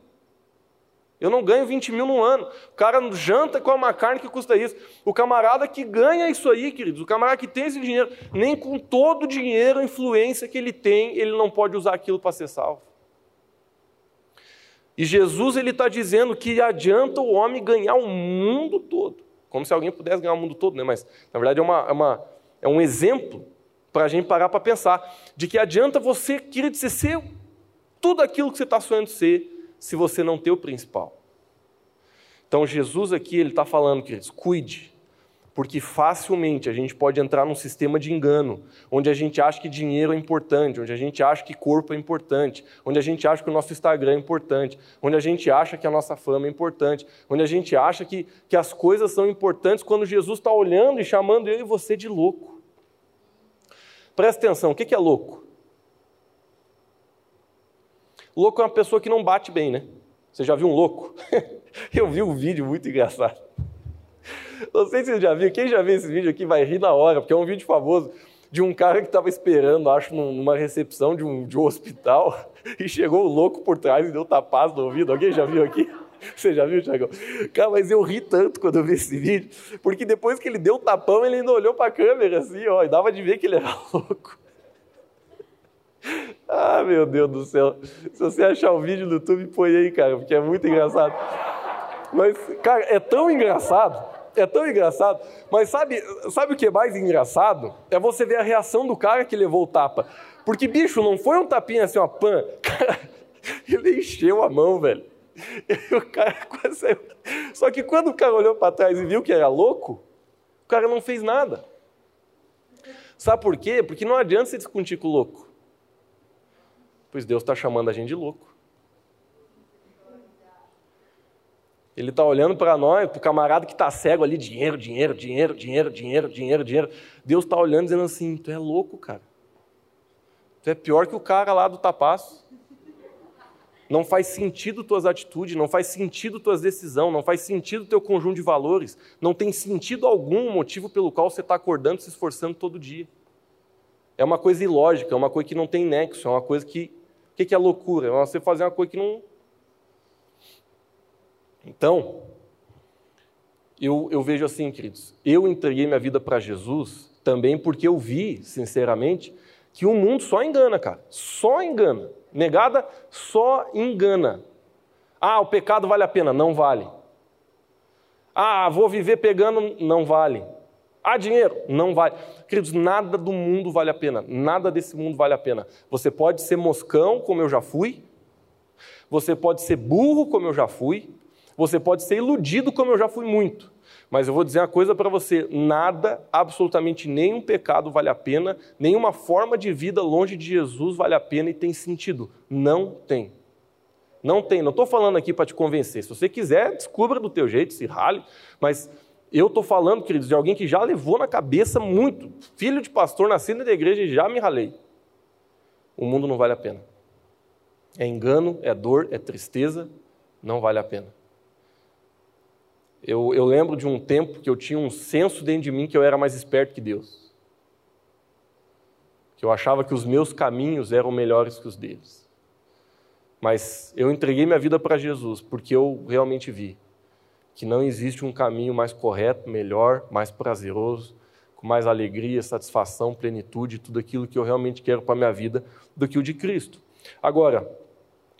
Eu não ganho 20 mil no ano. O cara janta com uma carne que custa isso. O camarada que ganha isso aí, queridos, o camarada que tem esse dinheiro, nem com todo o dinheiro, a influência que ele tem, ele não pode usar aquilo para ser salvo. E Jesus ele está dizendo que adianta o homem ganhar o mundo todo. Como se alguém pudesse ganhar o mundo todo, né? mas na verdade é, uma, é, uma, é um exemplo para a gente parar para pensar de que adianta você querer ser tudo aquilo que você está sonhando ser se você não ter o principal. Então Jesus aqui ele está falando, queridos, cuide, porque facilmente a gente pode entrar num sistema de engano, onde a gente acha que dinheiro é importante, onde a gente acha que corpo é importante, onde a gente acha que o nosso Instagram é importante, onde a gente acha que a nossa fama é importante, onde a gente acha que, que as coisas são importantes quando Jesus está olhando e chamando eu e você de louco. Presta atenção, o que é louco? Louco é uma pessoa que não bate bem, né? Você já viu um louco? eu vi um vídeo muito engraçado. Não sei se você já viu, quem já viu esse vídeo aqui vai rir na hora, porque é um vídeo famoso de um cara que estava esperando, acho, numa recepção de um, de um hospital, e chegou o louco por trás e deu tapaz no ouvido. Alguém já viu aqui? Você já viu, Tiagão? Cara, mas eu ri tanto quando eu vi esse vídeo, porque depois que ele deu o tapão, ele ainda olhou para a câmera assim, ó, e dava de ver que ele era louco. Ah, meu Deus do céu. Se você achar o vídeo no YouTube, põe aí, cara, porque é muito engraçado. Mas, cara, é tão engraçado é tão engraçado. Mas sabe, sabe o que é mais engraçado? É você ver a reação do cara que levou o tapa. Porque, bicho, não foi um tapinha assim, ó, pan. Cara, ele encheu a mão, velho. E o cara quase. Só que quando o cara olhou para trás e viu que era louco, o cara não fez nada. Sabe por quê? Porque não adianta você discutir com o louco. Pois Deus está chamando a gente de louco. Ele está olhando para nós, para o camarada que está cego ali, dinheiro, dinheiro, dinheiro, dinheiro, dinheiro, dinheiro, dinheiro. Deus está olhando dizendo assim: Tu é louco, cara. Tu é pior que o cara lá do tapaço. Não faz sentido tuas atitudes, não faz sentido tuas decisões, não faz sentido teu conjunto de valores, não tem sentido algum motivo pelo qual você está acordando, se esforçando todo dia. É uma coisa ilógica, é uma coisa que não tem nexo, é uma coisa que. O que é loucura? É você fazer uma coisa que não, então, eu, eu vejo assim, queridos, eu entreguei minha vida para Jesus também porque eu vi, sinceramente, que o mundo só engana, cara. Só engana. Negada só engana. Ah, o pecado vale a pena? Não vale. Ah, vou viver pegando? Não vale. Ah, dinheiro? Não vale. Queridos, nada do mundo vale a pena. Nada desse mundo vale a pena. Você pode ser moscão, como eu já fui. Você pode ser burro, como eu já fui. Você pode ser iludido, como eu já fui muito. Mas eu vou dizer uma coisa para você: nada, absolutamente nenhum pecado vale a pena, nenhuma forma de vida longe de Jesus vale a pena e tem sentido. Não tem. Não tem. Não estou falando aqui para te convencer. Se você quiser, descubra do teu jeito, se rale. Mas eu estou falando, queridos, de alguém que já levou na cabeça muito. Filho de pastor, nascido da igreja e já me ralei. O mundo não vale a pena. É engano, é dor, é tristeza, não vale a pena. Eu, eu lembro de um tempo que eu tinha um senso dentro de mim que eu era mais esperto que Deus. Que eu achava que os meus caminhos eram melhores que os deles. Mas eu entreguei minha vida para Jesus porque eu realmente vi que não existe um caminho mais correto, melhor, mais prazeroso, com mais alegria, satisfação, plenitude, tudo aquilo que eu realmente quero para a minha vida do que o de Cristo. Agora,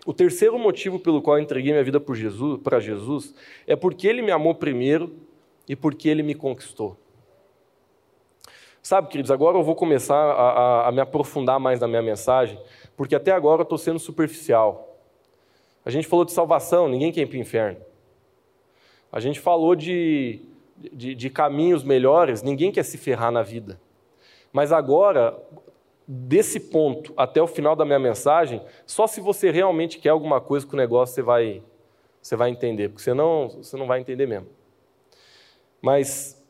o terceiro motivo pelo qual eu entreguei minha vida para Jesus, Jesus é porque Ele me amou primeiro e porque Ele me conquistou. Sabe, queridos, agora eu vou começar a, a, a me aprofundar mais na minha mensagem, porque até agora eu estou sendo superficial. A gente falou de salvação, ninguém quer ir para o inferno. A gente falou de, de, de caminhos melhores, ninguém quer se ferrar na vida. Mas agora, desse ponto até o final da minha mensagem, só se você realmente quer alguma coisa com o negócio você vai, você vai entender, porque senão você não vai entender mesmo. Mas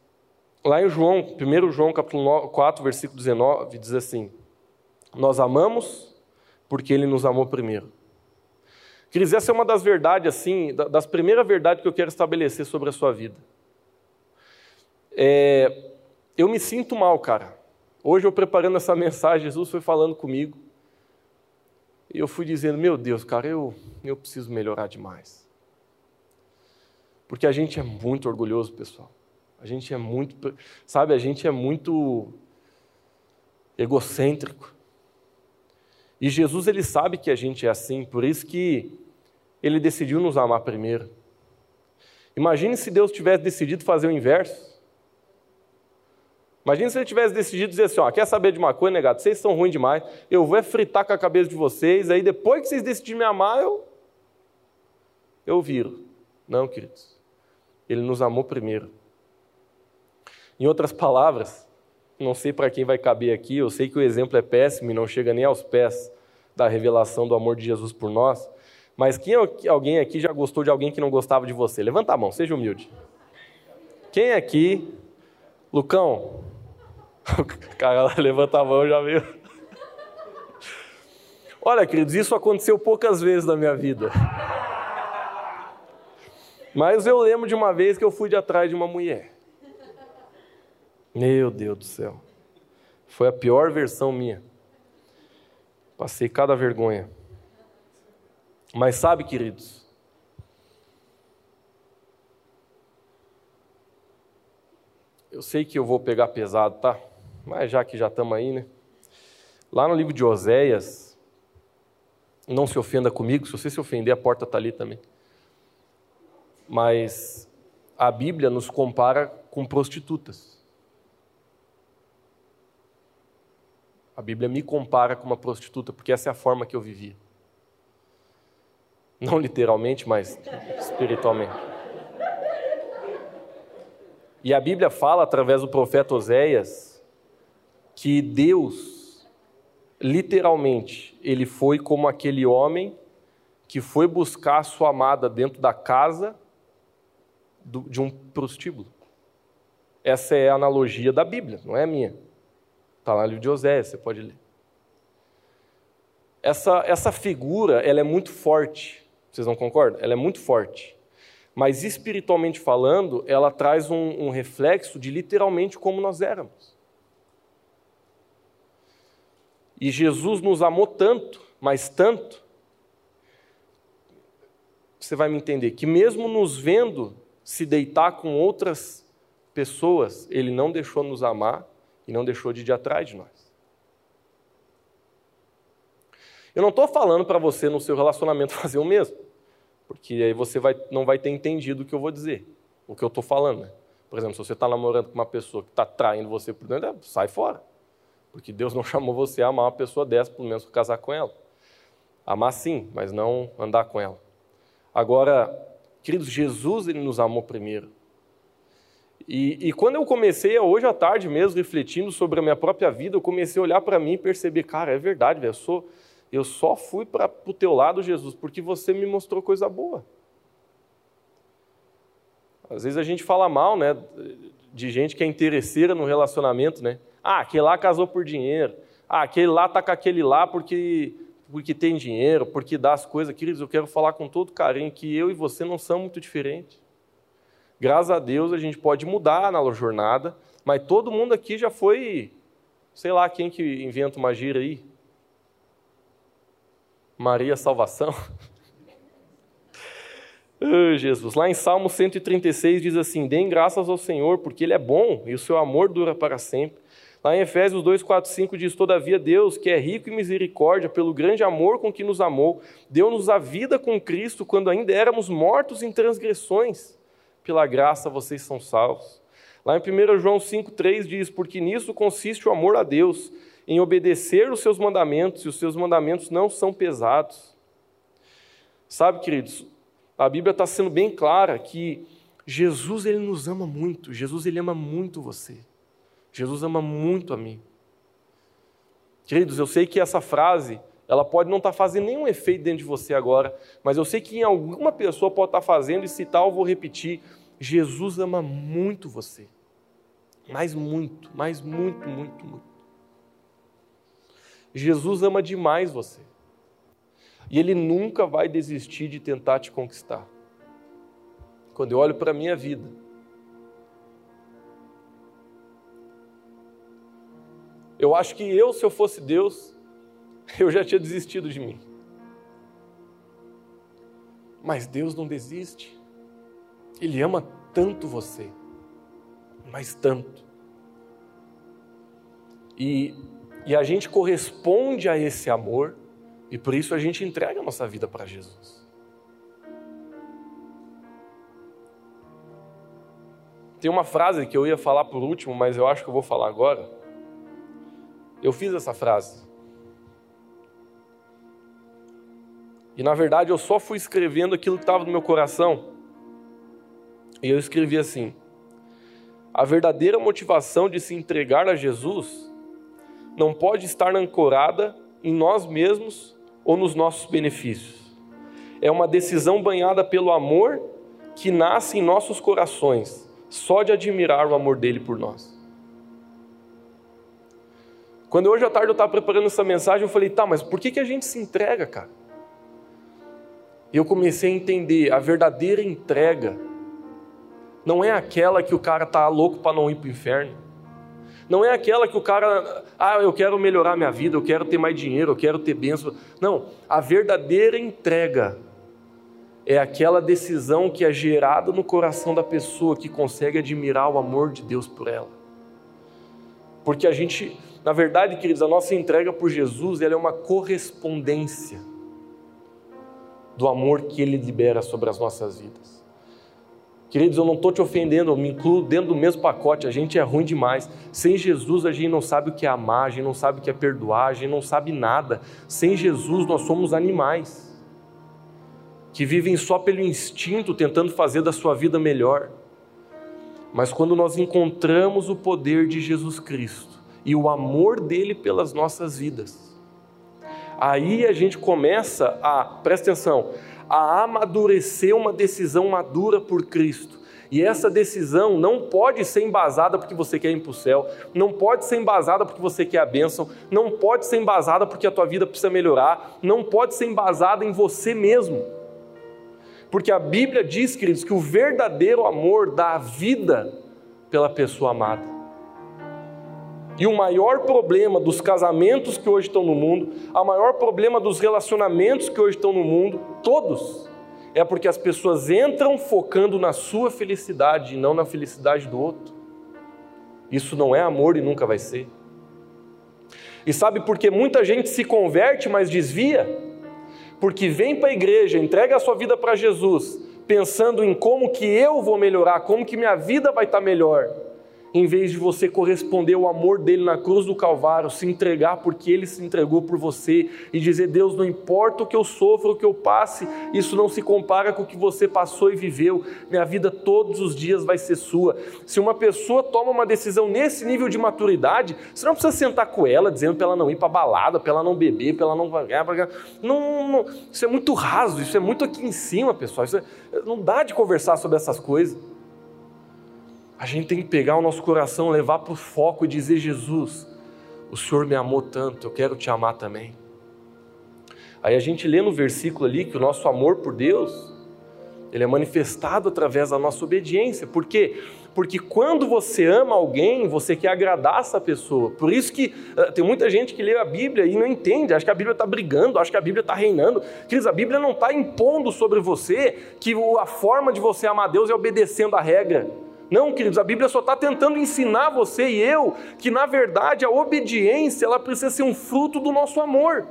lá em João, 1 João capítulo 4, versículo 19, diz assim: Nós amamos porque ele nos amou primeiro. Queridos, essa é uma das verdades, assim, das primeiras verdades que eu quero estabelecer sobre a sua vida. É, eu me sinto mal, cara. Hoje eu preparando essa mensagem, Jesus foi falando comigo. E eu fui dizendo, meu Deus, cara, eu, eu preciso melhorar demais. Porque a gente é muito orgulhoso, pessoal. A gente é muito, sabe, a gente é muito egocêntrico. E Jesus ele sabe que a gente é assim, por isso que ele decidiu nos amar primeiro. Imagine se Deus tivesse decidido fazer o inverso. Imagina se ele tivesse decidido dizer assim: ó, quer saber de uma coisa, negado? Vocês são ruins demais, eu vou é fritar com a cabeça de vocês, aí depois que vocês decidirem me amar, eu. Eu viro. Não, queridos. Ele nos amou primeiro. Em outras palavras, não sei para quem vai caber aqui, eu sei que o exemplo é péssimo e não chega nem aos pés da revelação do amor de Jesus por nós, mas quem alguém aqui já gostou de alguém que não gostava de você? Levanta a mão, seja humilde. Quem aqui, Lucão, o cara levanta a mão já veio. Olha, queridos, isso aconteceu poucas vezes na minha vida. Mas eu lembro de uma vez que eu fui de atrás de uma mulher. Meu Deus do céu. Foi a pior versão minha. Passei cada vergonha. Mas sabe, queridos, eu sei que eu vou pegar pesado, tá? Mas já que já estamos aí, né? Lá no livro de Oséias, não se ofenda comigo, se você se ofender, a porta está ali também. Mas a Bíblia nos compara com prostitutas. A Bíblia me compara com uma prostituta, porque essa é a forma que eu vivia. Não literalmente, mas espiritualmente. E a Bíblia fala, através do profeta Oséias, que Deus, literalmente, ele foi como aquele homem que foi buscar a sua amada dentro da casa de um prostíbulo. Essa é a analogia da Bíblia, não é minha. Está lá no livro de Oséias, você pode ler. Essa, essa figura, ela é muito forte. Vocês não concordam? Ela é muito forte. Mas espiritualmente falando, ela traz um, um reflexo de literalmente como nós éramos. E Jesus nos amou tanto, mas tanto, você vai me entender, que mesmo nos vendo se deitar com outras pessoas, Ele não deixou nos amar e não deixou de ir atrás de nós. Eu não estou falando para você no seu relacionamento fazer o mesmo, porque aí você vai, não vai ter entendido o que eu vou dizer, o que eu estou falando. Né? Por exemplo, se você está namorando com uma pessoa que está traindo você por dentro, é, sai fora. Porque Deus não chamou você a amar uma pessoa dessa, pelo menos casar com ela. Amar sim, mas não andar com ela. Agora, queridos, Jesus ele nos amou primeiro. E, e quando eu comecei, hoje à tarde mesmo, refletindo sobre a minha própria vida, eu comecei a olhar para mim e perceber, cara, é verdade, eu, sou, eu só fui para o teu lado, Jesus, porque você me mostrou coisa boa. Às vezes a gente fala mal, né, de gente que é interesseira no relacionamento, né? Ah, aquele lá casou por dinheiro. Ah, aquele lá está com aquele lá porque, porque tem dinheiro, porque dá as coisas. Queridos, eu quero falar com todo carinho que eu e você não são muito diferentes. Graças a Deus a gente pode mudar na jornada, mas todo mundo aqui já foi, sei lá quem que inventa uma gira aí. Maria Salvação. Oh, Jesus. Lá em Salmo 136 diz assim: Deem graças ao Senhor, porque Ele é bom e o seu amor dura para sempre. Lá em Efésios 2, 4, 5 diz: Todavia Deus, que é rico em misericórdia, pelo grande amor com que nos amou, deu-nos a vida com Cristo quando ainda éramos mortos em transgressões. Pela graça vocês são salvos. Lá em 1 João 5, 3 diz: Porque nisso consiste o amor a Deus, em obedecer os seus mandamentos, e os seus mandamentos não são pesados. Sabe, queridos, a Bíblia está sendo bem clara que Jesus ele nos ama muito, Jesus ele ama muito você. Jesus ama muito a mim. Queridos, eu sei que essa frase, ela pode não estar tá fazendo nenhum efeito dentro de você agora, mas eu sei que em alguma pessoa pode estar tá fazendo, e se tal, eu vou repetir: Jesus ama muito você. Mas muito, mas muito, muito, muito. Jesus ama demais você. E Ele nunca vai desistir de tentar te conquistar. Quando eu olho para a minha vida, eu acho que eu, se eu fosse Deus, eu já tinha desistido de mim. Mas Deus não desiste. Ele ama tanto você, mas tanto. E, e a gente corresponde a esse amor, e por isso a gente entrega a nossa vida para Jesus. Tem uma frase que eu ia falar por último, mas eu acho que eu vou falar agora. Eu fiz essa frase. E na verdade eu só fui escrevendo aquilo que estava no meu coração. E eu escrevi assim: a verdadeira motivação de se entregar a Jesus não pode estar ancorada em nós mesmos ou nos nossos benefícios. É uma decisão banhada pelo amor que nasce em nossos corações, só de admirar o amor dele por nós. Quando hoje à tarde eu estava preparando essa mensagem, eu falei, tá, mas por que, que a gente se entrega, cara? E eu comecei a entender, a verdadeira entrega não é aquela que o cara tá louco para não ir para o inferno. Não é aquela que o cara, ah, eu quero melhorar minha vida, eu quero ter mais dinheiro, eu quero ter bênção. Não, a verdadeira entrega é aquela decisão que é gerada no coração da pessoa que consegue admirar o amor de Deus por ela. Porque a gente, na verdade, queridos, a nossa entrega por Jesus ela é uma correspondência do amor que Ele libera sobre as nossas vidas. Queridos, eu não estou te ofendendo, eu me incluo dentro do mesmo pacote. A gente é ruim demais. Sem Jesus, a gente não sabe o que é amar, a gente não sabe o que é perdoar, a gente não sabe nada. Sem Jesus, nós somos animais que vivem só pelo instinto, tentando fazer da sua vida melhor. Mas quando nós encontramos o poder de Jesus Cristo e o amor dele pelas nossas vidas, aí a gente começa a, presta atenção, a amadurecer uma decisão madura por Cristo. E essa decisão não pode ser embasada porque você quer ir para o céu, não pode ser embasada porque você quer a bênção, não pode ser embasada porque a tua vida precisa melhorar, não pode ser embasada em você mesmo. Porque a Bíblia diz, queridos, que o verdadeiro amor dá a vida pela pessoa amada. E o maior problema dos casamentos que hoje estão no mundo, o maior problema dos relacionamentos que hoje estão no mundo, todos, é porque as pessoas entram focando na sua felicidade e não na felicidade do outro. Isso não é amor e nunca vai ser. E sabe por que muita gente se converte, mas desvia? Porque vem para a igreja, entrega a sua vida para Jesus, pensando em como que eu vou melhorar, como que minha vida vai estar melhor em vez de você corresponder ao amor dele na cruz do Calvário, se entregar porque ele se entregou por você e dizer: Deus, não importa o que eu sofro, o que eu passe, isso não se compara com o que você passou e viveu. Minha vida todos os dias vai ser sua. Se uma pessoa toma uma decisão nesse nível de maturidade, você não precisa sentar com ela dizendo para ela não ir para balada, para ela não beber, para ela não. Não, não, isso é muito raso, isso é muito aqui em cima, pessoal. É, não dá de conversar sobre essas coisas. A gente tem que pegar o nosso coração, levar para o foco e dizer: Jesus, o Senhor me amou tanto, eu quero te amar também. Aí a gente lê no versículo ali que o nosso amor por Deus, ele é manifestado através da nossa obediência. Por quê? Porque quando você ama alguém, você quer agradar essa pessoa. Por isso que uh, tem muita gente que lê a Bíblia e não entende, acha que a Bíblia está brigando, acha que a Bíblia está reinando. Queridos, a Bíblia não está impondo sobre você que a forma de você amar Deus é obedecendo a regra. Não, queridos, a Bíblia só está tentando ensinar você e eu que, na verdade, a obediência ela precisa ser um fruto do nosso amor.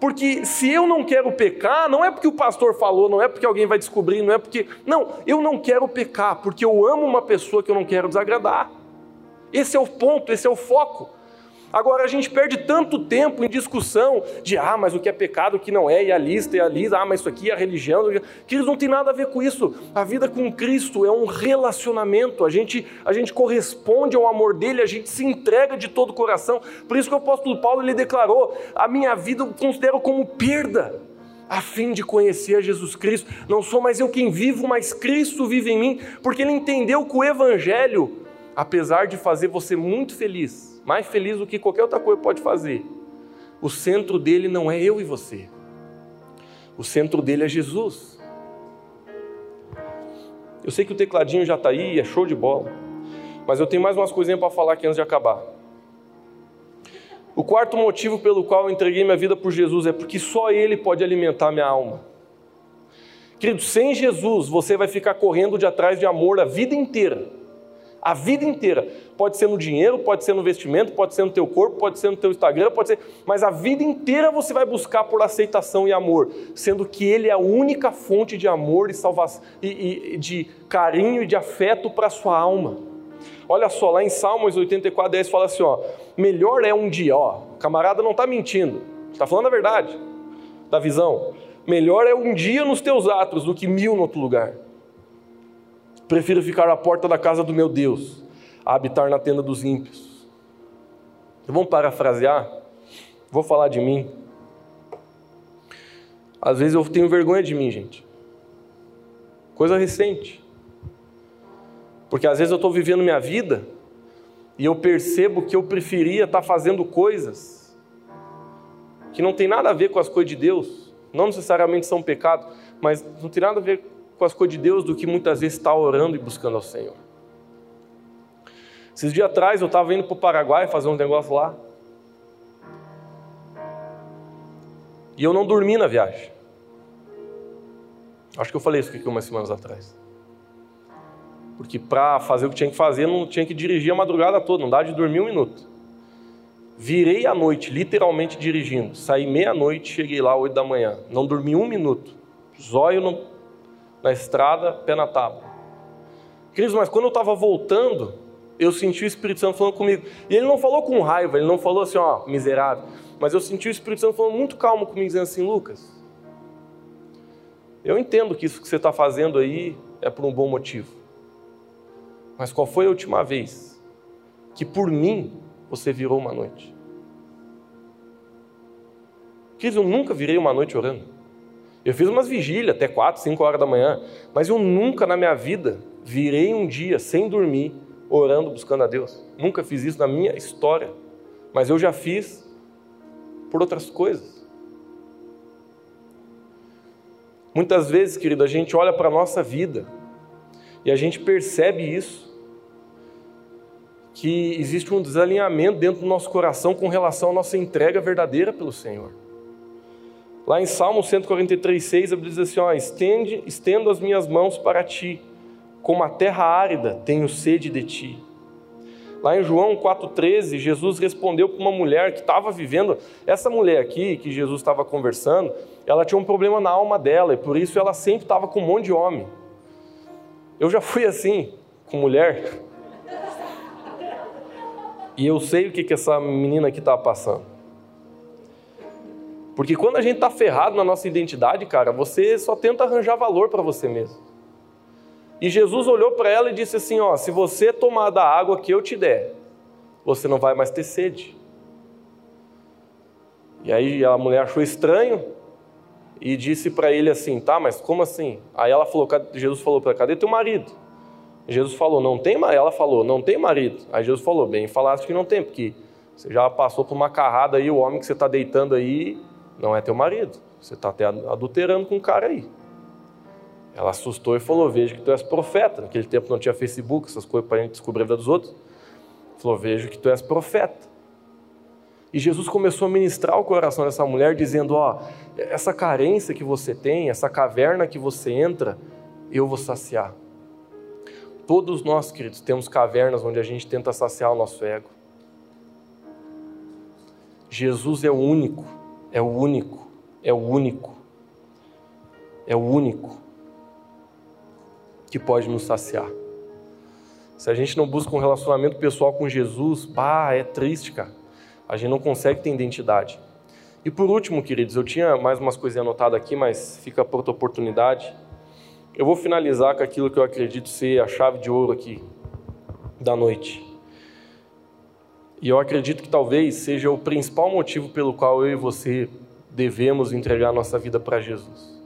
Porque se eu não quero pecar, não é porque o pastor falou, não é porque alguém vai descobrir, não é porque. Não, eu não quero pecar, porque eu amo uma pessoa que eu não quero desagradar. Esse é o ponto, esse é o foco. Agora a gente perde tanto tempo em discussão de ah, mas o que é pecado, o que não é, e a lista, e a lista, ah, mas isso aqui é a religião, que eles não tem nada a ver com isso. A vida com Cristo é um relacionamento, a gente, a gente corresponde ao amor dele, a gente se entrega de todo o coração. Por isso que o apóstolo Paulo ele declarou: a minha vida eu considero como perda. A fim de conhecer Jesus Cristo, não sou mais eu quem vivo, mas Cristo vive em mim, porque ele entendeu que o Evangelho, apesar de fazer você muito feliz, mais feliz do que qualquer outra coisa pode fazer. O centro dele não é eu e você. O centro dele é Jesus. Eu sei que o tecladinho já está aí, é show de bola. Mas eu tenho mais umas coisinhas para falar aqui antes de acabar. O quarto motivo pelo qual eu entreguei minha vida por Jesus é porque só Ele pode alimentar minha alma. Querido, sem Jesus você vai ficar correndo de atrás de amor a vida inteira. A vida inteira. Pode ser no dinheiro, pode ser no vestimento, pode ser no teu corpo, pode ser no teu Instagram, pode ser, mas a vida inteira você vai buscar por aceitação e amor, sendo que ele é a única fonte de amor e salvação e, e de carinho e de afeto para a sua alma. Olha só, lá em Salmos 84, 10 fala assim: ó, melhor é um dia, ó, camarada não está mentindo, está falando a verdade, da visão. Melhor é um dia nos teus atos do que mil no outro lugar. Prefiro ficar à porta da casa do meu Deus, a habitar na tenda dos ímpios. Vamos parafrasear? Vou falar de mim. Às vezes eu tenho vergonha de mim, gente. Coisa recente. Porque às vezes eu estou vivendo minha vida e eu percebo que eu preferia estar tá fazendo coisas que não tem nada a ver com as coisas de Deus. Não necessariamente são pecado, mas não tem nada a ver com as coisas de Deus do que muitas vezes está orando e buscando ao Senhor. Esses dias atrás eu estava indo para o Paraguai fazer um negócio lá. E eu não dormi na viagem. Acho que eu falei isso aqui umas semanas atrás. Porque para fazer o que tinha que fazer, não tinha que dirigir a madrugada toda, não dá de dormir um minuto. Virei à noite, literalmente dirigindo. Saí meia-noite, cheguei lá oito da manhã. Não dormi um minuto. Zóio no, na estrada, pé na tábua. Queridos, mas quando eu estava voltando, eu senti o Espírito Santo falando comigo. E ele não falou com raiva, ele não falou assim, ó, miserável. Mas eu senti o Espírito Santo falando muito calmo comigo, dizendo assim: Lucas, eu entendo que isso que você está fazendo aí é por um bom motivo. Mas qual foi a última vez que por mim você virou uma noite? Queridos, eu nunca virei uma noite orando. Eu fiz umas vigílias até 4, 5 horas da manhã, mas eu nunca na minha vida virei um dia sem dormir, orando, buscando a Deus. Nunca fiz isso na minha história, mas eu já fiz por outras coisas. Muitas vezes, querido, a gente olha para a nossa vida e a gente percebe isso, que existe um desalinhamento dentro do nosso coração com relação à nossa entrega verdadeira pelo Senhor. Lá em Salmo 143, 6, a Bíblia diz assim: ó, Estende, estendo as minhas mãos para ti, como a terra árida, tenho sede de ti. Lá em João 4,13, Jesus respondeu para uma mulher que estava vivendo. Essa mulher aqui, que Jesus estava conversando, ela tinha um problema na alma dela e por isso ela sempre estava com um monte de homem. Eu já fui assim, com mulher. E eu sei o que, que essa menina aqui estava passando. Porque quando a gente está ferrado na nossa identidade, cara, você só tenta arranjar valor para você mesmo. E Jesus olhou para ela e disse assim: Ó, se você tomar da água que eu te der, você não vai mais ter sede. E aí a mulher achou estranho e disse para ele assim: Tá, mas como assim? Aí ela falou: Jesus falou para Cadê teu marido? Jesus falou: Não tem marido. Ela falou: Não tem marido. Aí Jesus falou: Bem, falaste que não tem, porque você já passou por uma carrada aí, o homem que você está deitando aí não é teu marido. Você está até adulterando com um cara aí. Ela assustou e falou: Vejo que tu és profeta. Naquele tempo não tinha Facebook, essas coisas para a gente descobrir a vida dos outros. Falou: Vejo que tu és profeta. E Jesus começou a ministrar o coração dessa mulher, dizendo: Ó, essa carência que você tem, essa caverna que você entra, eu vou saciar. Todos nós, queridos, temos cavernas onde a gente tenta saciar o nosso ego. Jesus é o único é o único, é o único, é o único que pode nos saciar. Se a gente não busca um relacionamento pessoal com Jesus, pá, é triste, cara. A gente não consegue ter identidade. E por último, queridos, eu tinha mais umas coisinhas anotadas aqui, mas fica por outra oportunidade. Eu vou finalizar com aquilo que eu acredito ser a chave de ouro aqui da noite. E eu acredito que talvez seja o principal motivo pelo qual eu e você devemos entregar nossa vida para Jesus.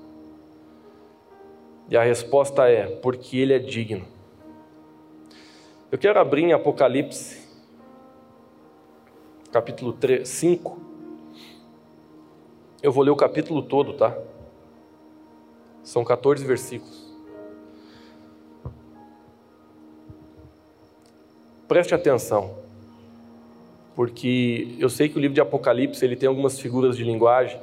E a resposta é: porque Ele é digno. Eu quero abrir em Apocalipse, capítulo 3, 5. Eu vou ler o capítulo todo, tá? São 14 versículos. Preste atenção, porque eu sei que o livro de Apocalipse ele tem algumas figuras de linguagem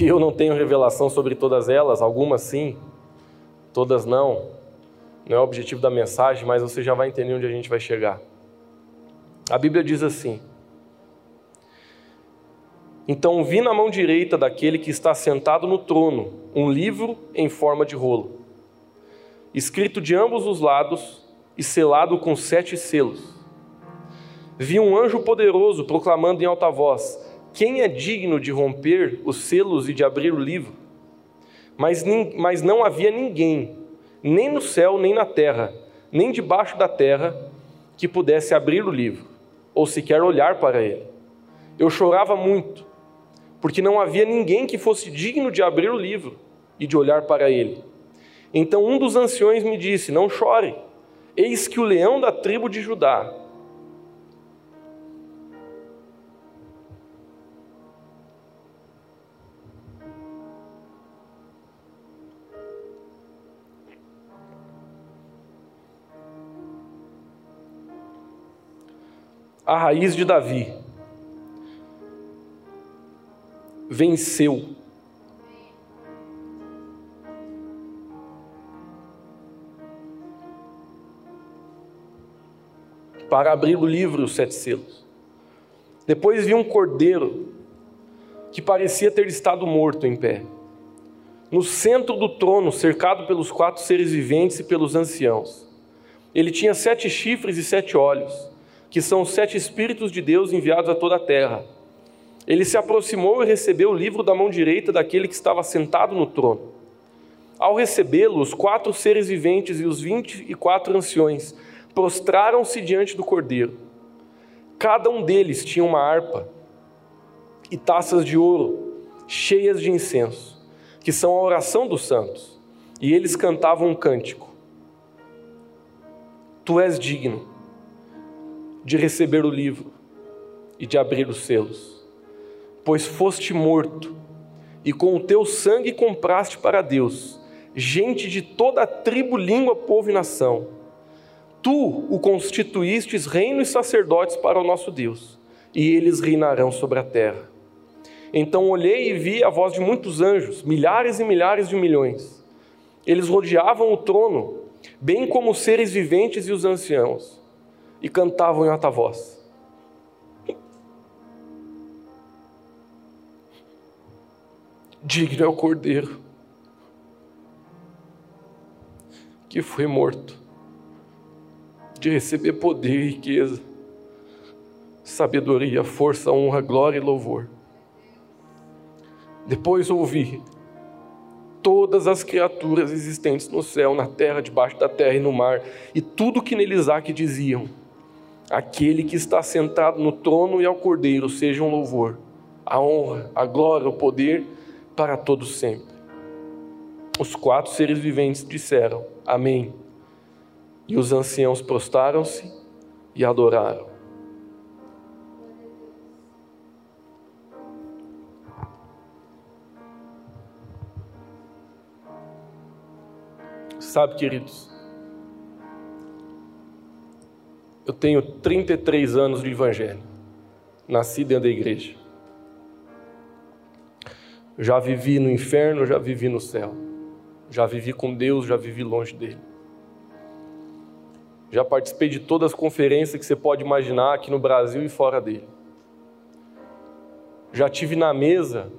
e eu não tenho revelação sobre todas elas, algumas sim, todas não não é o objetivo da mensagem, mas você já vai entender onde a gente vai chegar. A Bíblia diz assim: Então vi na mão direita daquele que está sentado no trono um livro em forma de rolo, escrito de ambos os lados e selado com sete selos. Vi um anjo poderoso proclamando em alta voz: Quem é digno de romper os selos e de abrir o livro? Mas, mas não havia ninguém nem no céu, nem na terra, nem debaixo da terra, que pudesse abrir o livro, ou sequer olhar para ele. Eu chorava muito, porque não havia ninguém que fosse digno de abrir o livro e de olhar para ele. Então um dos anciões me disse: Não chore, eis que o leão da tribo de Judá, a raiz de Davi, venceu. Para abrir o livro, os sete selos. Depois vi um cordeiro que parecia ter estado morto em pé. No centro do trono, cercado pelos quatro seres viventes e pelos anciãos. Ele tinha sete chifres e sete olhos que são os sete Espíritos de Deus enviados a toda a terra. Ele se aproximou e recebeu o livro da mão direita daquele que estava sentado no trono. Ao recebê-lo, os quatro seres viventes e os vinte e quatro anciões prostraram-se diante do cordeiro. Cada um deles tinha uma harpa e taças de ouro cheias de incenso, que são a oração dos santos, e eles cantavam um cântico: Tu és digno de receber o livro e de abrir os selos, pois foste morto e com o teu sangue compraste para Deus gente de toda a tribo, língua, povo e nação. Tu o constituístes reino e sacerdotes para o nosso Deus, e eles reinarão sobre a terra. Então olhei e vi a voz de muitos anjos, milhares e milhares de milhões. Eles rodeavam o trono, bem como os seres viventes e os anciãos e cantavam em alta voz. Digno é o cordeiro que foi morto de receber poder e riqueza, sabedoria, força, honra, glória e louvor. Depois ouvi todas as criaturas existentes no céu, na terra, debaixo da terra e no mar, e tudo que neles há que diziam: aquele que está sentado no trono e ao Cordeiro seja um louvor, a honra, a glória, o poder para todos sempre. Os quatro seres viventes disseram: Amém. E os anciãos prostaram-se e adoraram. Sabe, queridos, Eu tenho 33 anos de evangelho. Nasci dentro da igreja. Já vivi no inferno, já vivi no céu. Já vivi com Deus, já vivi longe dele. Já participei de todas as conferências que você pode imaginar aqui no Brasil e fora dele. Já tive na mesa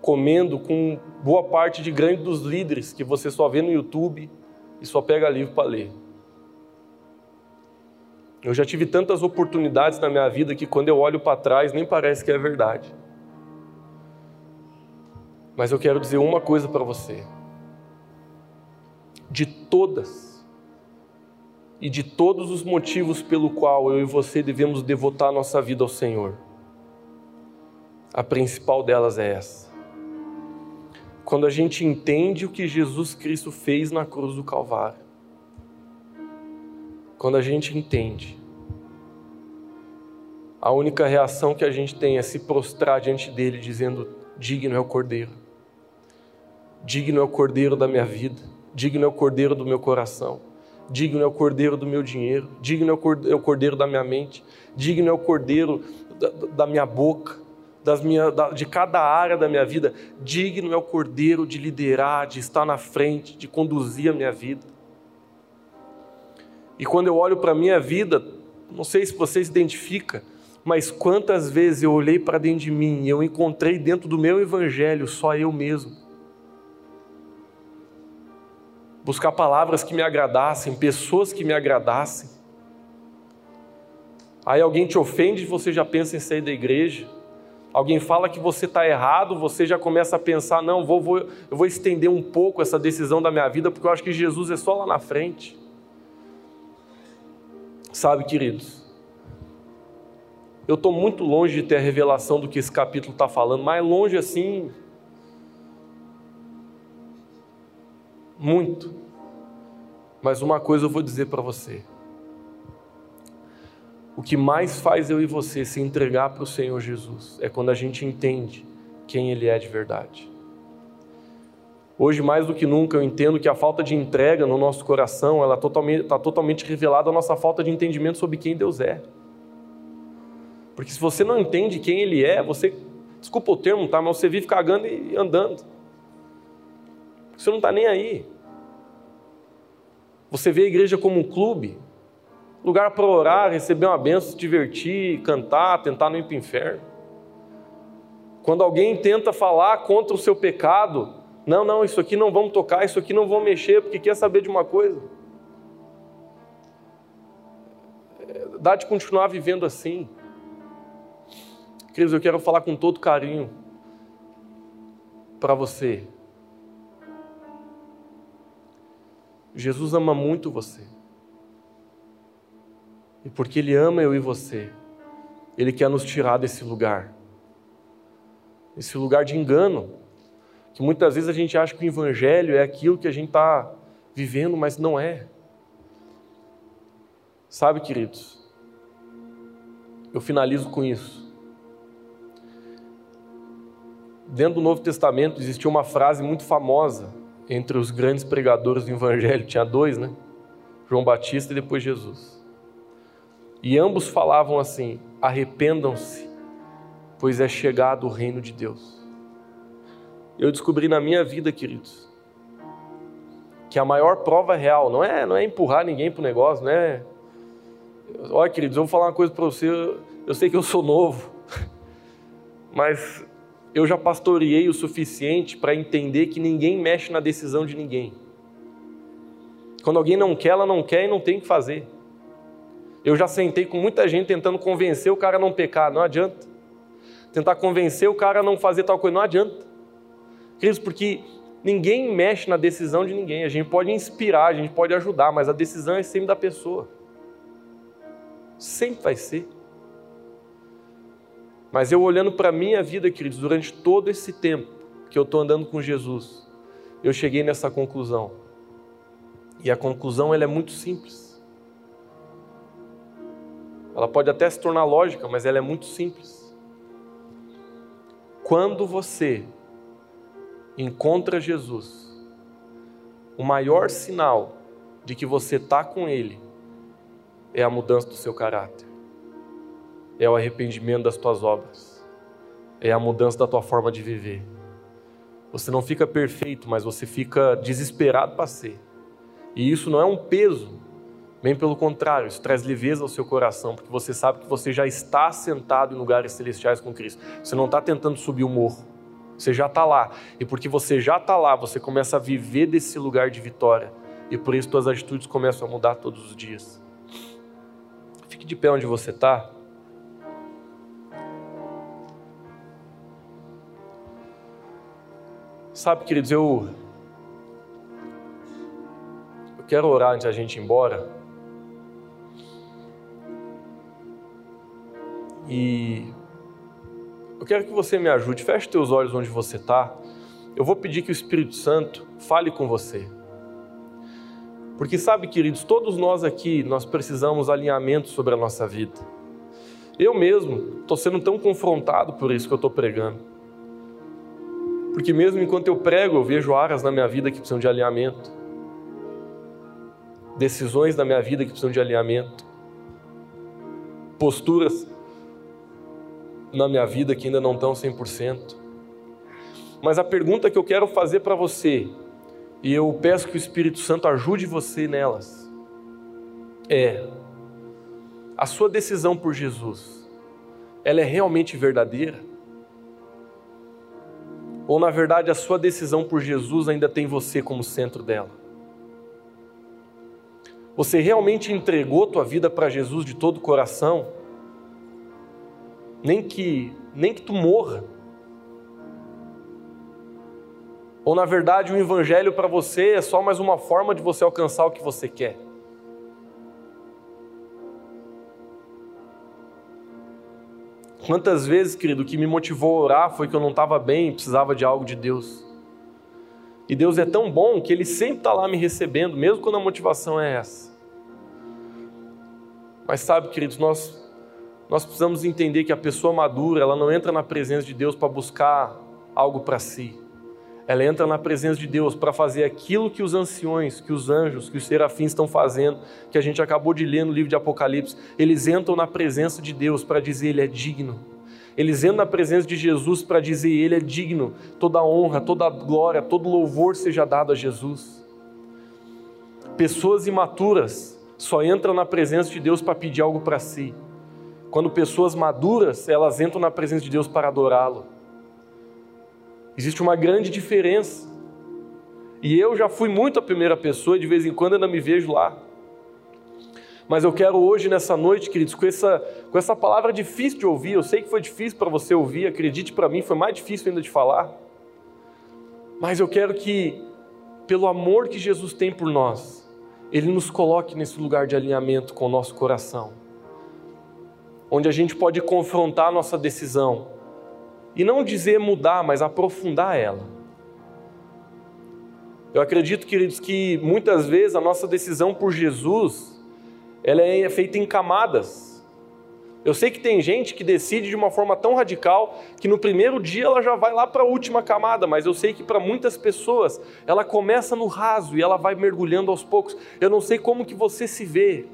comendo com boa parte de grande dos líderes que você só vê no YouTube e só pega livro para ler. Eu já tive tantas oportunidades na minha vida que quando eu olho para trás nem parece que é verdade. Mas eu quero dizer uma coisa para você. De todas e de todos os motivos pelo qual eu e você devemos devotar nossa vida ao Senhor, a principal delas é essa. Quando a gente entende o que Jesus Cristo fez na cruz do Calvário, quando a gente entende, a única reação que a gente tem é se prostrar diante dele, dizendo: Digno é o Cordeiro, digno é o Cordeiro da minha vida, digno é o Cordeiro do meu coração, digno é o Cordeiro do meu dinheiro, digno é o Cordeiro da minha mente, digno é o Cordeiro da, da minha boca, das minha, da, de cada área da minha vida. Digno é o Cordeiro de liderar, de estar na frente, de conduzir a minha vida. E quando eu olho para a minha vida, não sei se você se identifica, mas quantas vezes eu olhei para dentro de mim e eu encontrei dentro do meu evangelho só eu mesmo. Buscar palavras que me agradassem, pessoas que me agradassem. Aí alguém te ofende e você já pensa em sair da igreja. Alguém fala que você está errado, você já começa a pensar: não, vou, vou, eu vou estender um pouco essa decisão da minha vida, porque eu acho que Jesus é só lá na frente. Sabe, queridos, eu estou muito longe de ter a revelação do que esse capítulo está falando, mas longe assim. Muito. Mas uma coisa eu vou dizer para você. O que mais faz eu e você se entregar para o Senhor Jesus é quando a gente entende quem Ele é de verdade. Hoje, mais do que nunca, eu entendo que a falta de entrega no nosso coração ela está totalmente, revelada a nossa falta de entendimento sobre quem Deus é. Porque se você não entende quem Ele é, você, desculpa o termo, tá? Mas você vive cagando e andando. Você não está nem aí. Você vê a igreja como um clube, lugar para orar, receber uma benção, se divertir, cantar, tentar não ir para o inferno. Quando alguém tenta falar contra o seu pecado, não, não, isso aqui não vamos tocar, isso aqui não vamos mexer, porque quer saber de uma coisa. Dá de continuar vivendo assim. Queridos, eu quero falar com todo carinho para você. Jesus ama muito você. E porque Ele ama eu e você, Ele quer nos tirar desse lugar. Esse lugar de engano, que muitas vezes a gente acha que o Evangelho é aquilo que a gente está vivendo, mas não é. Sabe, queridos, eu finalizo com isso. Dentro do Novo Testamento existia uma frase muito famosa entre os grandes pregadores do Evangelho, tinha dois, né? João Batista e depois Jesus. E ambos falavam assim: arrependam-se, pois é chegado o reino de Deus eu descobri na minha vida, queridos, que a maior prova real não é, não é empurrar ninguém para o negócio, não é. Olha, queridos, eu vou falar uma coisa para você. Eu sei que eu sou novo, mas eu já pastoreei o suficiente para entender que ninguém mexe na decisão de ninguém. Quando alguém não quer, ela não quer e não tem o que fazer. Eu já sentei com muita gente tentando convencer o cara a não pecar, não adianta. Tentar convencer o cara a não fazer tal coisa, não adianta. Queridos, porque ninguém mexe na decisão de ninguém. A gente pode inspirar, a gente pode ajudar, mas a decisão é sempre da pessoa. Sempre vai ser. Mas eu olhando para a minha vida, queridos, durante todo esse tempo que eu estou andando com Jesus, eu cheguei nessa conclusão. E a conclusão ela é muito simples. Ela pode até se tornar lógica, mas ela é muito simples. Quando você encontra Jesus, o maior sinal de que você está com Ele é a mudança do seu caráter, é o arrependimento das tuas obras, é a mudança da tua forma de viver. Você não fica perfeito, mas você fica desesperado para ser. E isso não é um peso, bem pelo contrário, isso traz leveza ao seu coração, porque você sabe que você já está sentado em lugares celestiais com Cristo. Você não está tentando subir o morro. Você já está lá. E porque você já está lá, você começa a viver desse lugar de vitória. E por isso suas atitudes começam a mudar todos os dias. Fique de pé onde você está. Sabe, queridos, eu, eu quero orar antes da gente ir embora. E eu quero que você me ajude. Feche teus olhos onde você está. Eu vou pedir que o Espírito Santo fale com você. Porque sabe, queridos, todos nós aqui, nós precisamos alinhamento sobre a nossa vida. Eu mesmo estou sendo tão confrontado por isso que eu estou pregando. Porque mesmo enquanto eu prego, eu vejo áreas na minha vida que precisam de alinhamento. Decisões na minha vida que precisam de alinhamento. Posturas na minha vida que ainda não estão 100%. Mas a pergunta que eu quero fazer para você, e eu peço que o Espírito Santo ajude você nelas, é: a sua decisão por Jesus, ela é realmente verdadeira? Ou na verdade a sua decisão por Jesus ainda tem você como centro dela? Você realmente entregou tua vida para Jesus de todo o coração? Nem que nem que tu morra. Ou na verdade o evangelho para você é só mais uma forma de você alcançar o que você quer? Quantas vezes, querido, o que me motivou a orar foi que eu não estava bem e precisava de algo de Deus. E Deus é tão bom que Ele sempre está lá me recebendo, mesmo quando a motivação é essa. Mas sabe, queridos, nós, nós precisamos entender que a pessoa madura, ela não entra na presença de Deus para buscar algo para si. Ela entra na presença de Deus para fazer aquilo que os anciões, que os anjos, que os serafins estão fazendo, que a gente acabou de ler no livro de Apocalipse. Eles entram na presença de Deus para dizer Ele é digno. Eles entram na presença de Jesus para dizer Ele é digno. Toda honra, toda glória, todo louvor seja dado a Jesus. Pessoas imaturas só entram na presença de Deus para pedir algo para si. Quando pessoas maduras, elas entram na presença de Deus para adorá-lo. Existe uma grande diferença. E eu já fui muito a primeira pessoa, de vez em quando ainda me vejo lá. Mas eu quero hoje, nessa noite, queridos, com essa, com essa palavra difícil de ouvir, eu sei que foi difícil para você ouvir, acredite para mim, foi mais difícil ainda de falar. Mas eu quero que, pelo amor que Jesus tem por nós, Ele nos coloque nesse lugar de alinhamento com o nosso coração, onde a gente pode confrontar a nossa decisão e não dizer mudar, mas aprofundar ela. Eu acredito, queridos, que muitas vezes a nossa decisão por Jesus, ela é feita em camadas. Eu sei que tem gente que decide de uma forma tão radical que no primeiro dia ela já vai lá para a última camada, mas eu sei que para muitas pessoas ela começa no raso e ela vai mergulhando aos poucos. Eu não sei como que você se vê.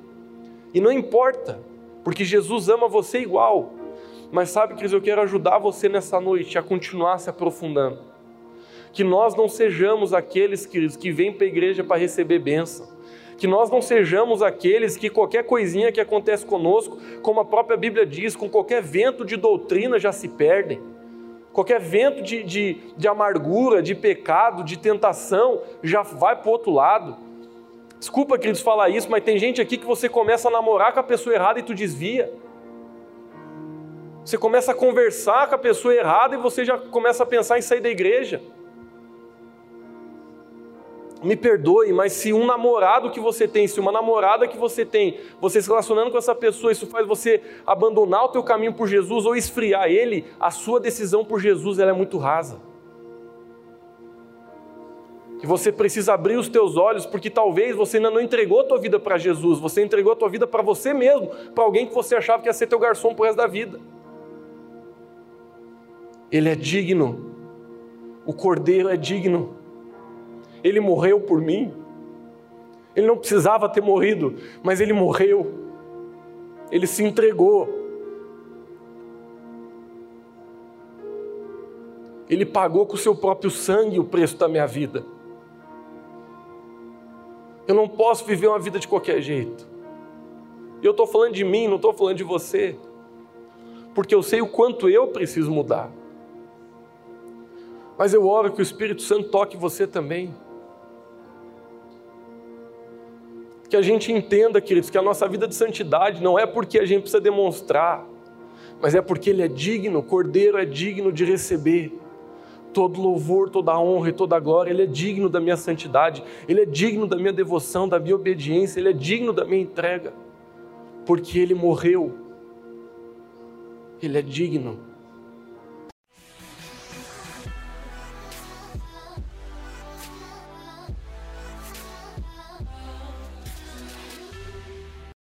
E não importa, porque Jesus ama você igual. Mas sabe, Cris, eu quero ajudar você nessa noite a continuar se aprofundando. Que nós não sejamos aqueles, queridos, que vêm para a igreja para receber bênção. Que nós não sejamos aqueles que qualquer coisinha que acontece conosco, como a própria Bíblia diz, com qualquer vento de doutrina já se perdem. Qualquer vento de, de, de amargura, de pecado, de tentação, já vai para o outro lado. Desculpa, queridos, falar isso, mas tem gente aqui que você começa a namorar com a pessoa errada e tu desvia. Você começa a conversar com a pessoa errada e você já começa a pensar em sair da igreja. Me perdoe, mas se um namorado que você tem, se uma namorada que você tem, você se relacionando com essa pessoa, isso faz você abandonar o teu caminho por Jesus ou esfriar ele, a sua decisão por Jesus ela é muito rasa. Que você precisa abrir os teus olhos, porque talvez você ainda não entregou a tua vida para Jesus, você entregou a tua vida para você mesmo, para alguém que você achava que ia ser teu garçom pro resto da vida. Ele é digno. O Cordeiro é digno. Ele morreu por mim. Ele não precisava ter morrido, mas ele morreu. Ele se entregou. Ele pagou com o seu próprio sangue o preço da minha vida. Eu não posso viver uma vida de qualquer jeito. E eu estou falando de mim, não estou falando de você. Porque eu sei o quanto eu preciso mudar. Mas eu oro que o Espírito Santo toque você também. Que a gente entenda, queridos, que a nossa vida de santidade não é porque a gente precisa demonstrar, mas é porque Ele é digno, o Cordeiro é digno de receber todo louvor, toda honra e toda glória. Ele é digno da minha santidade, Ele é digno da minha devoção, da minha obediência, Ele é digno da minha entrega, porque Ele morreu. Ele é digno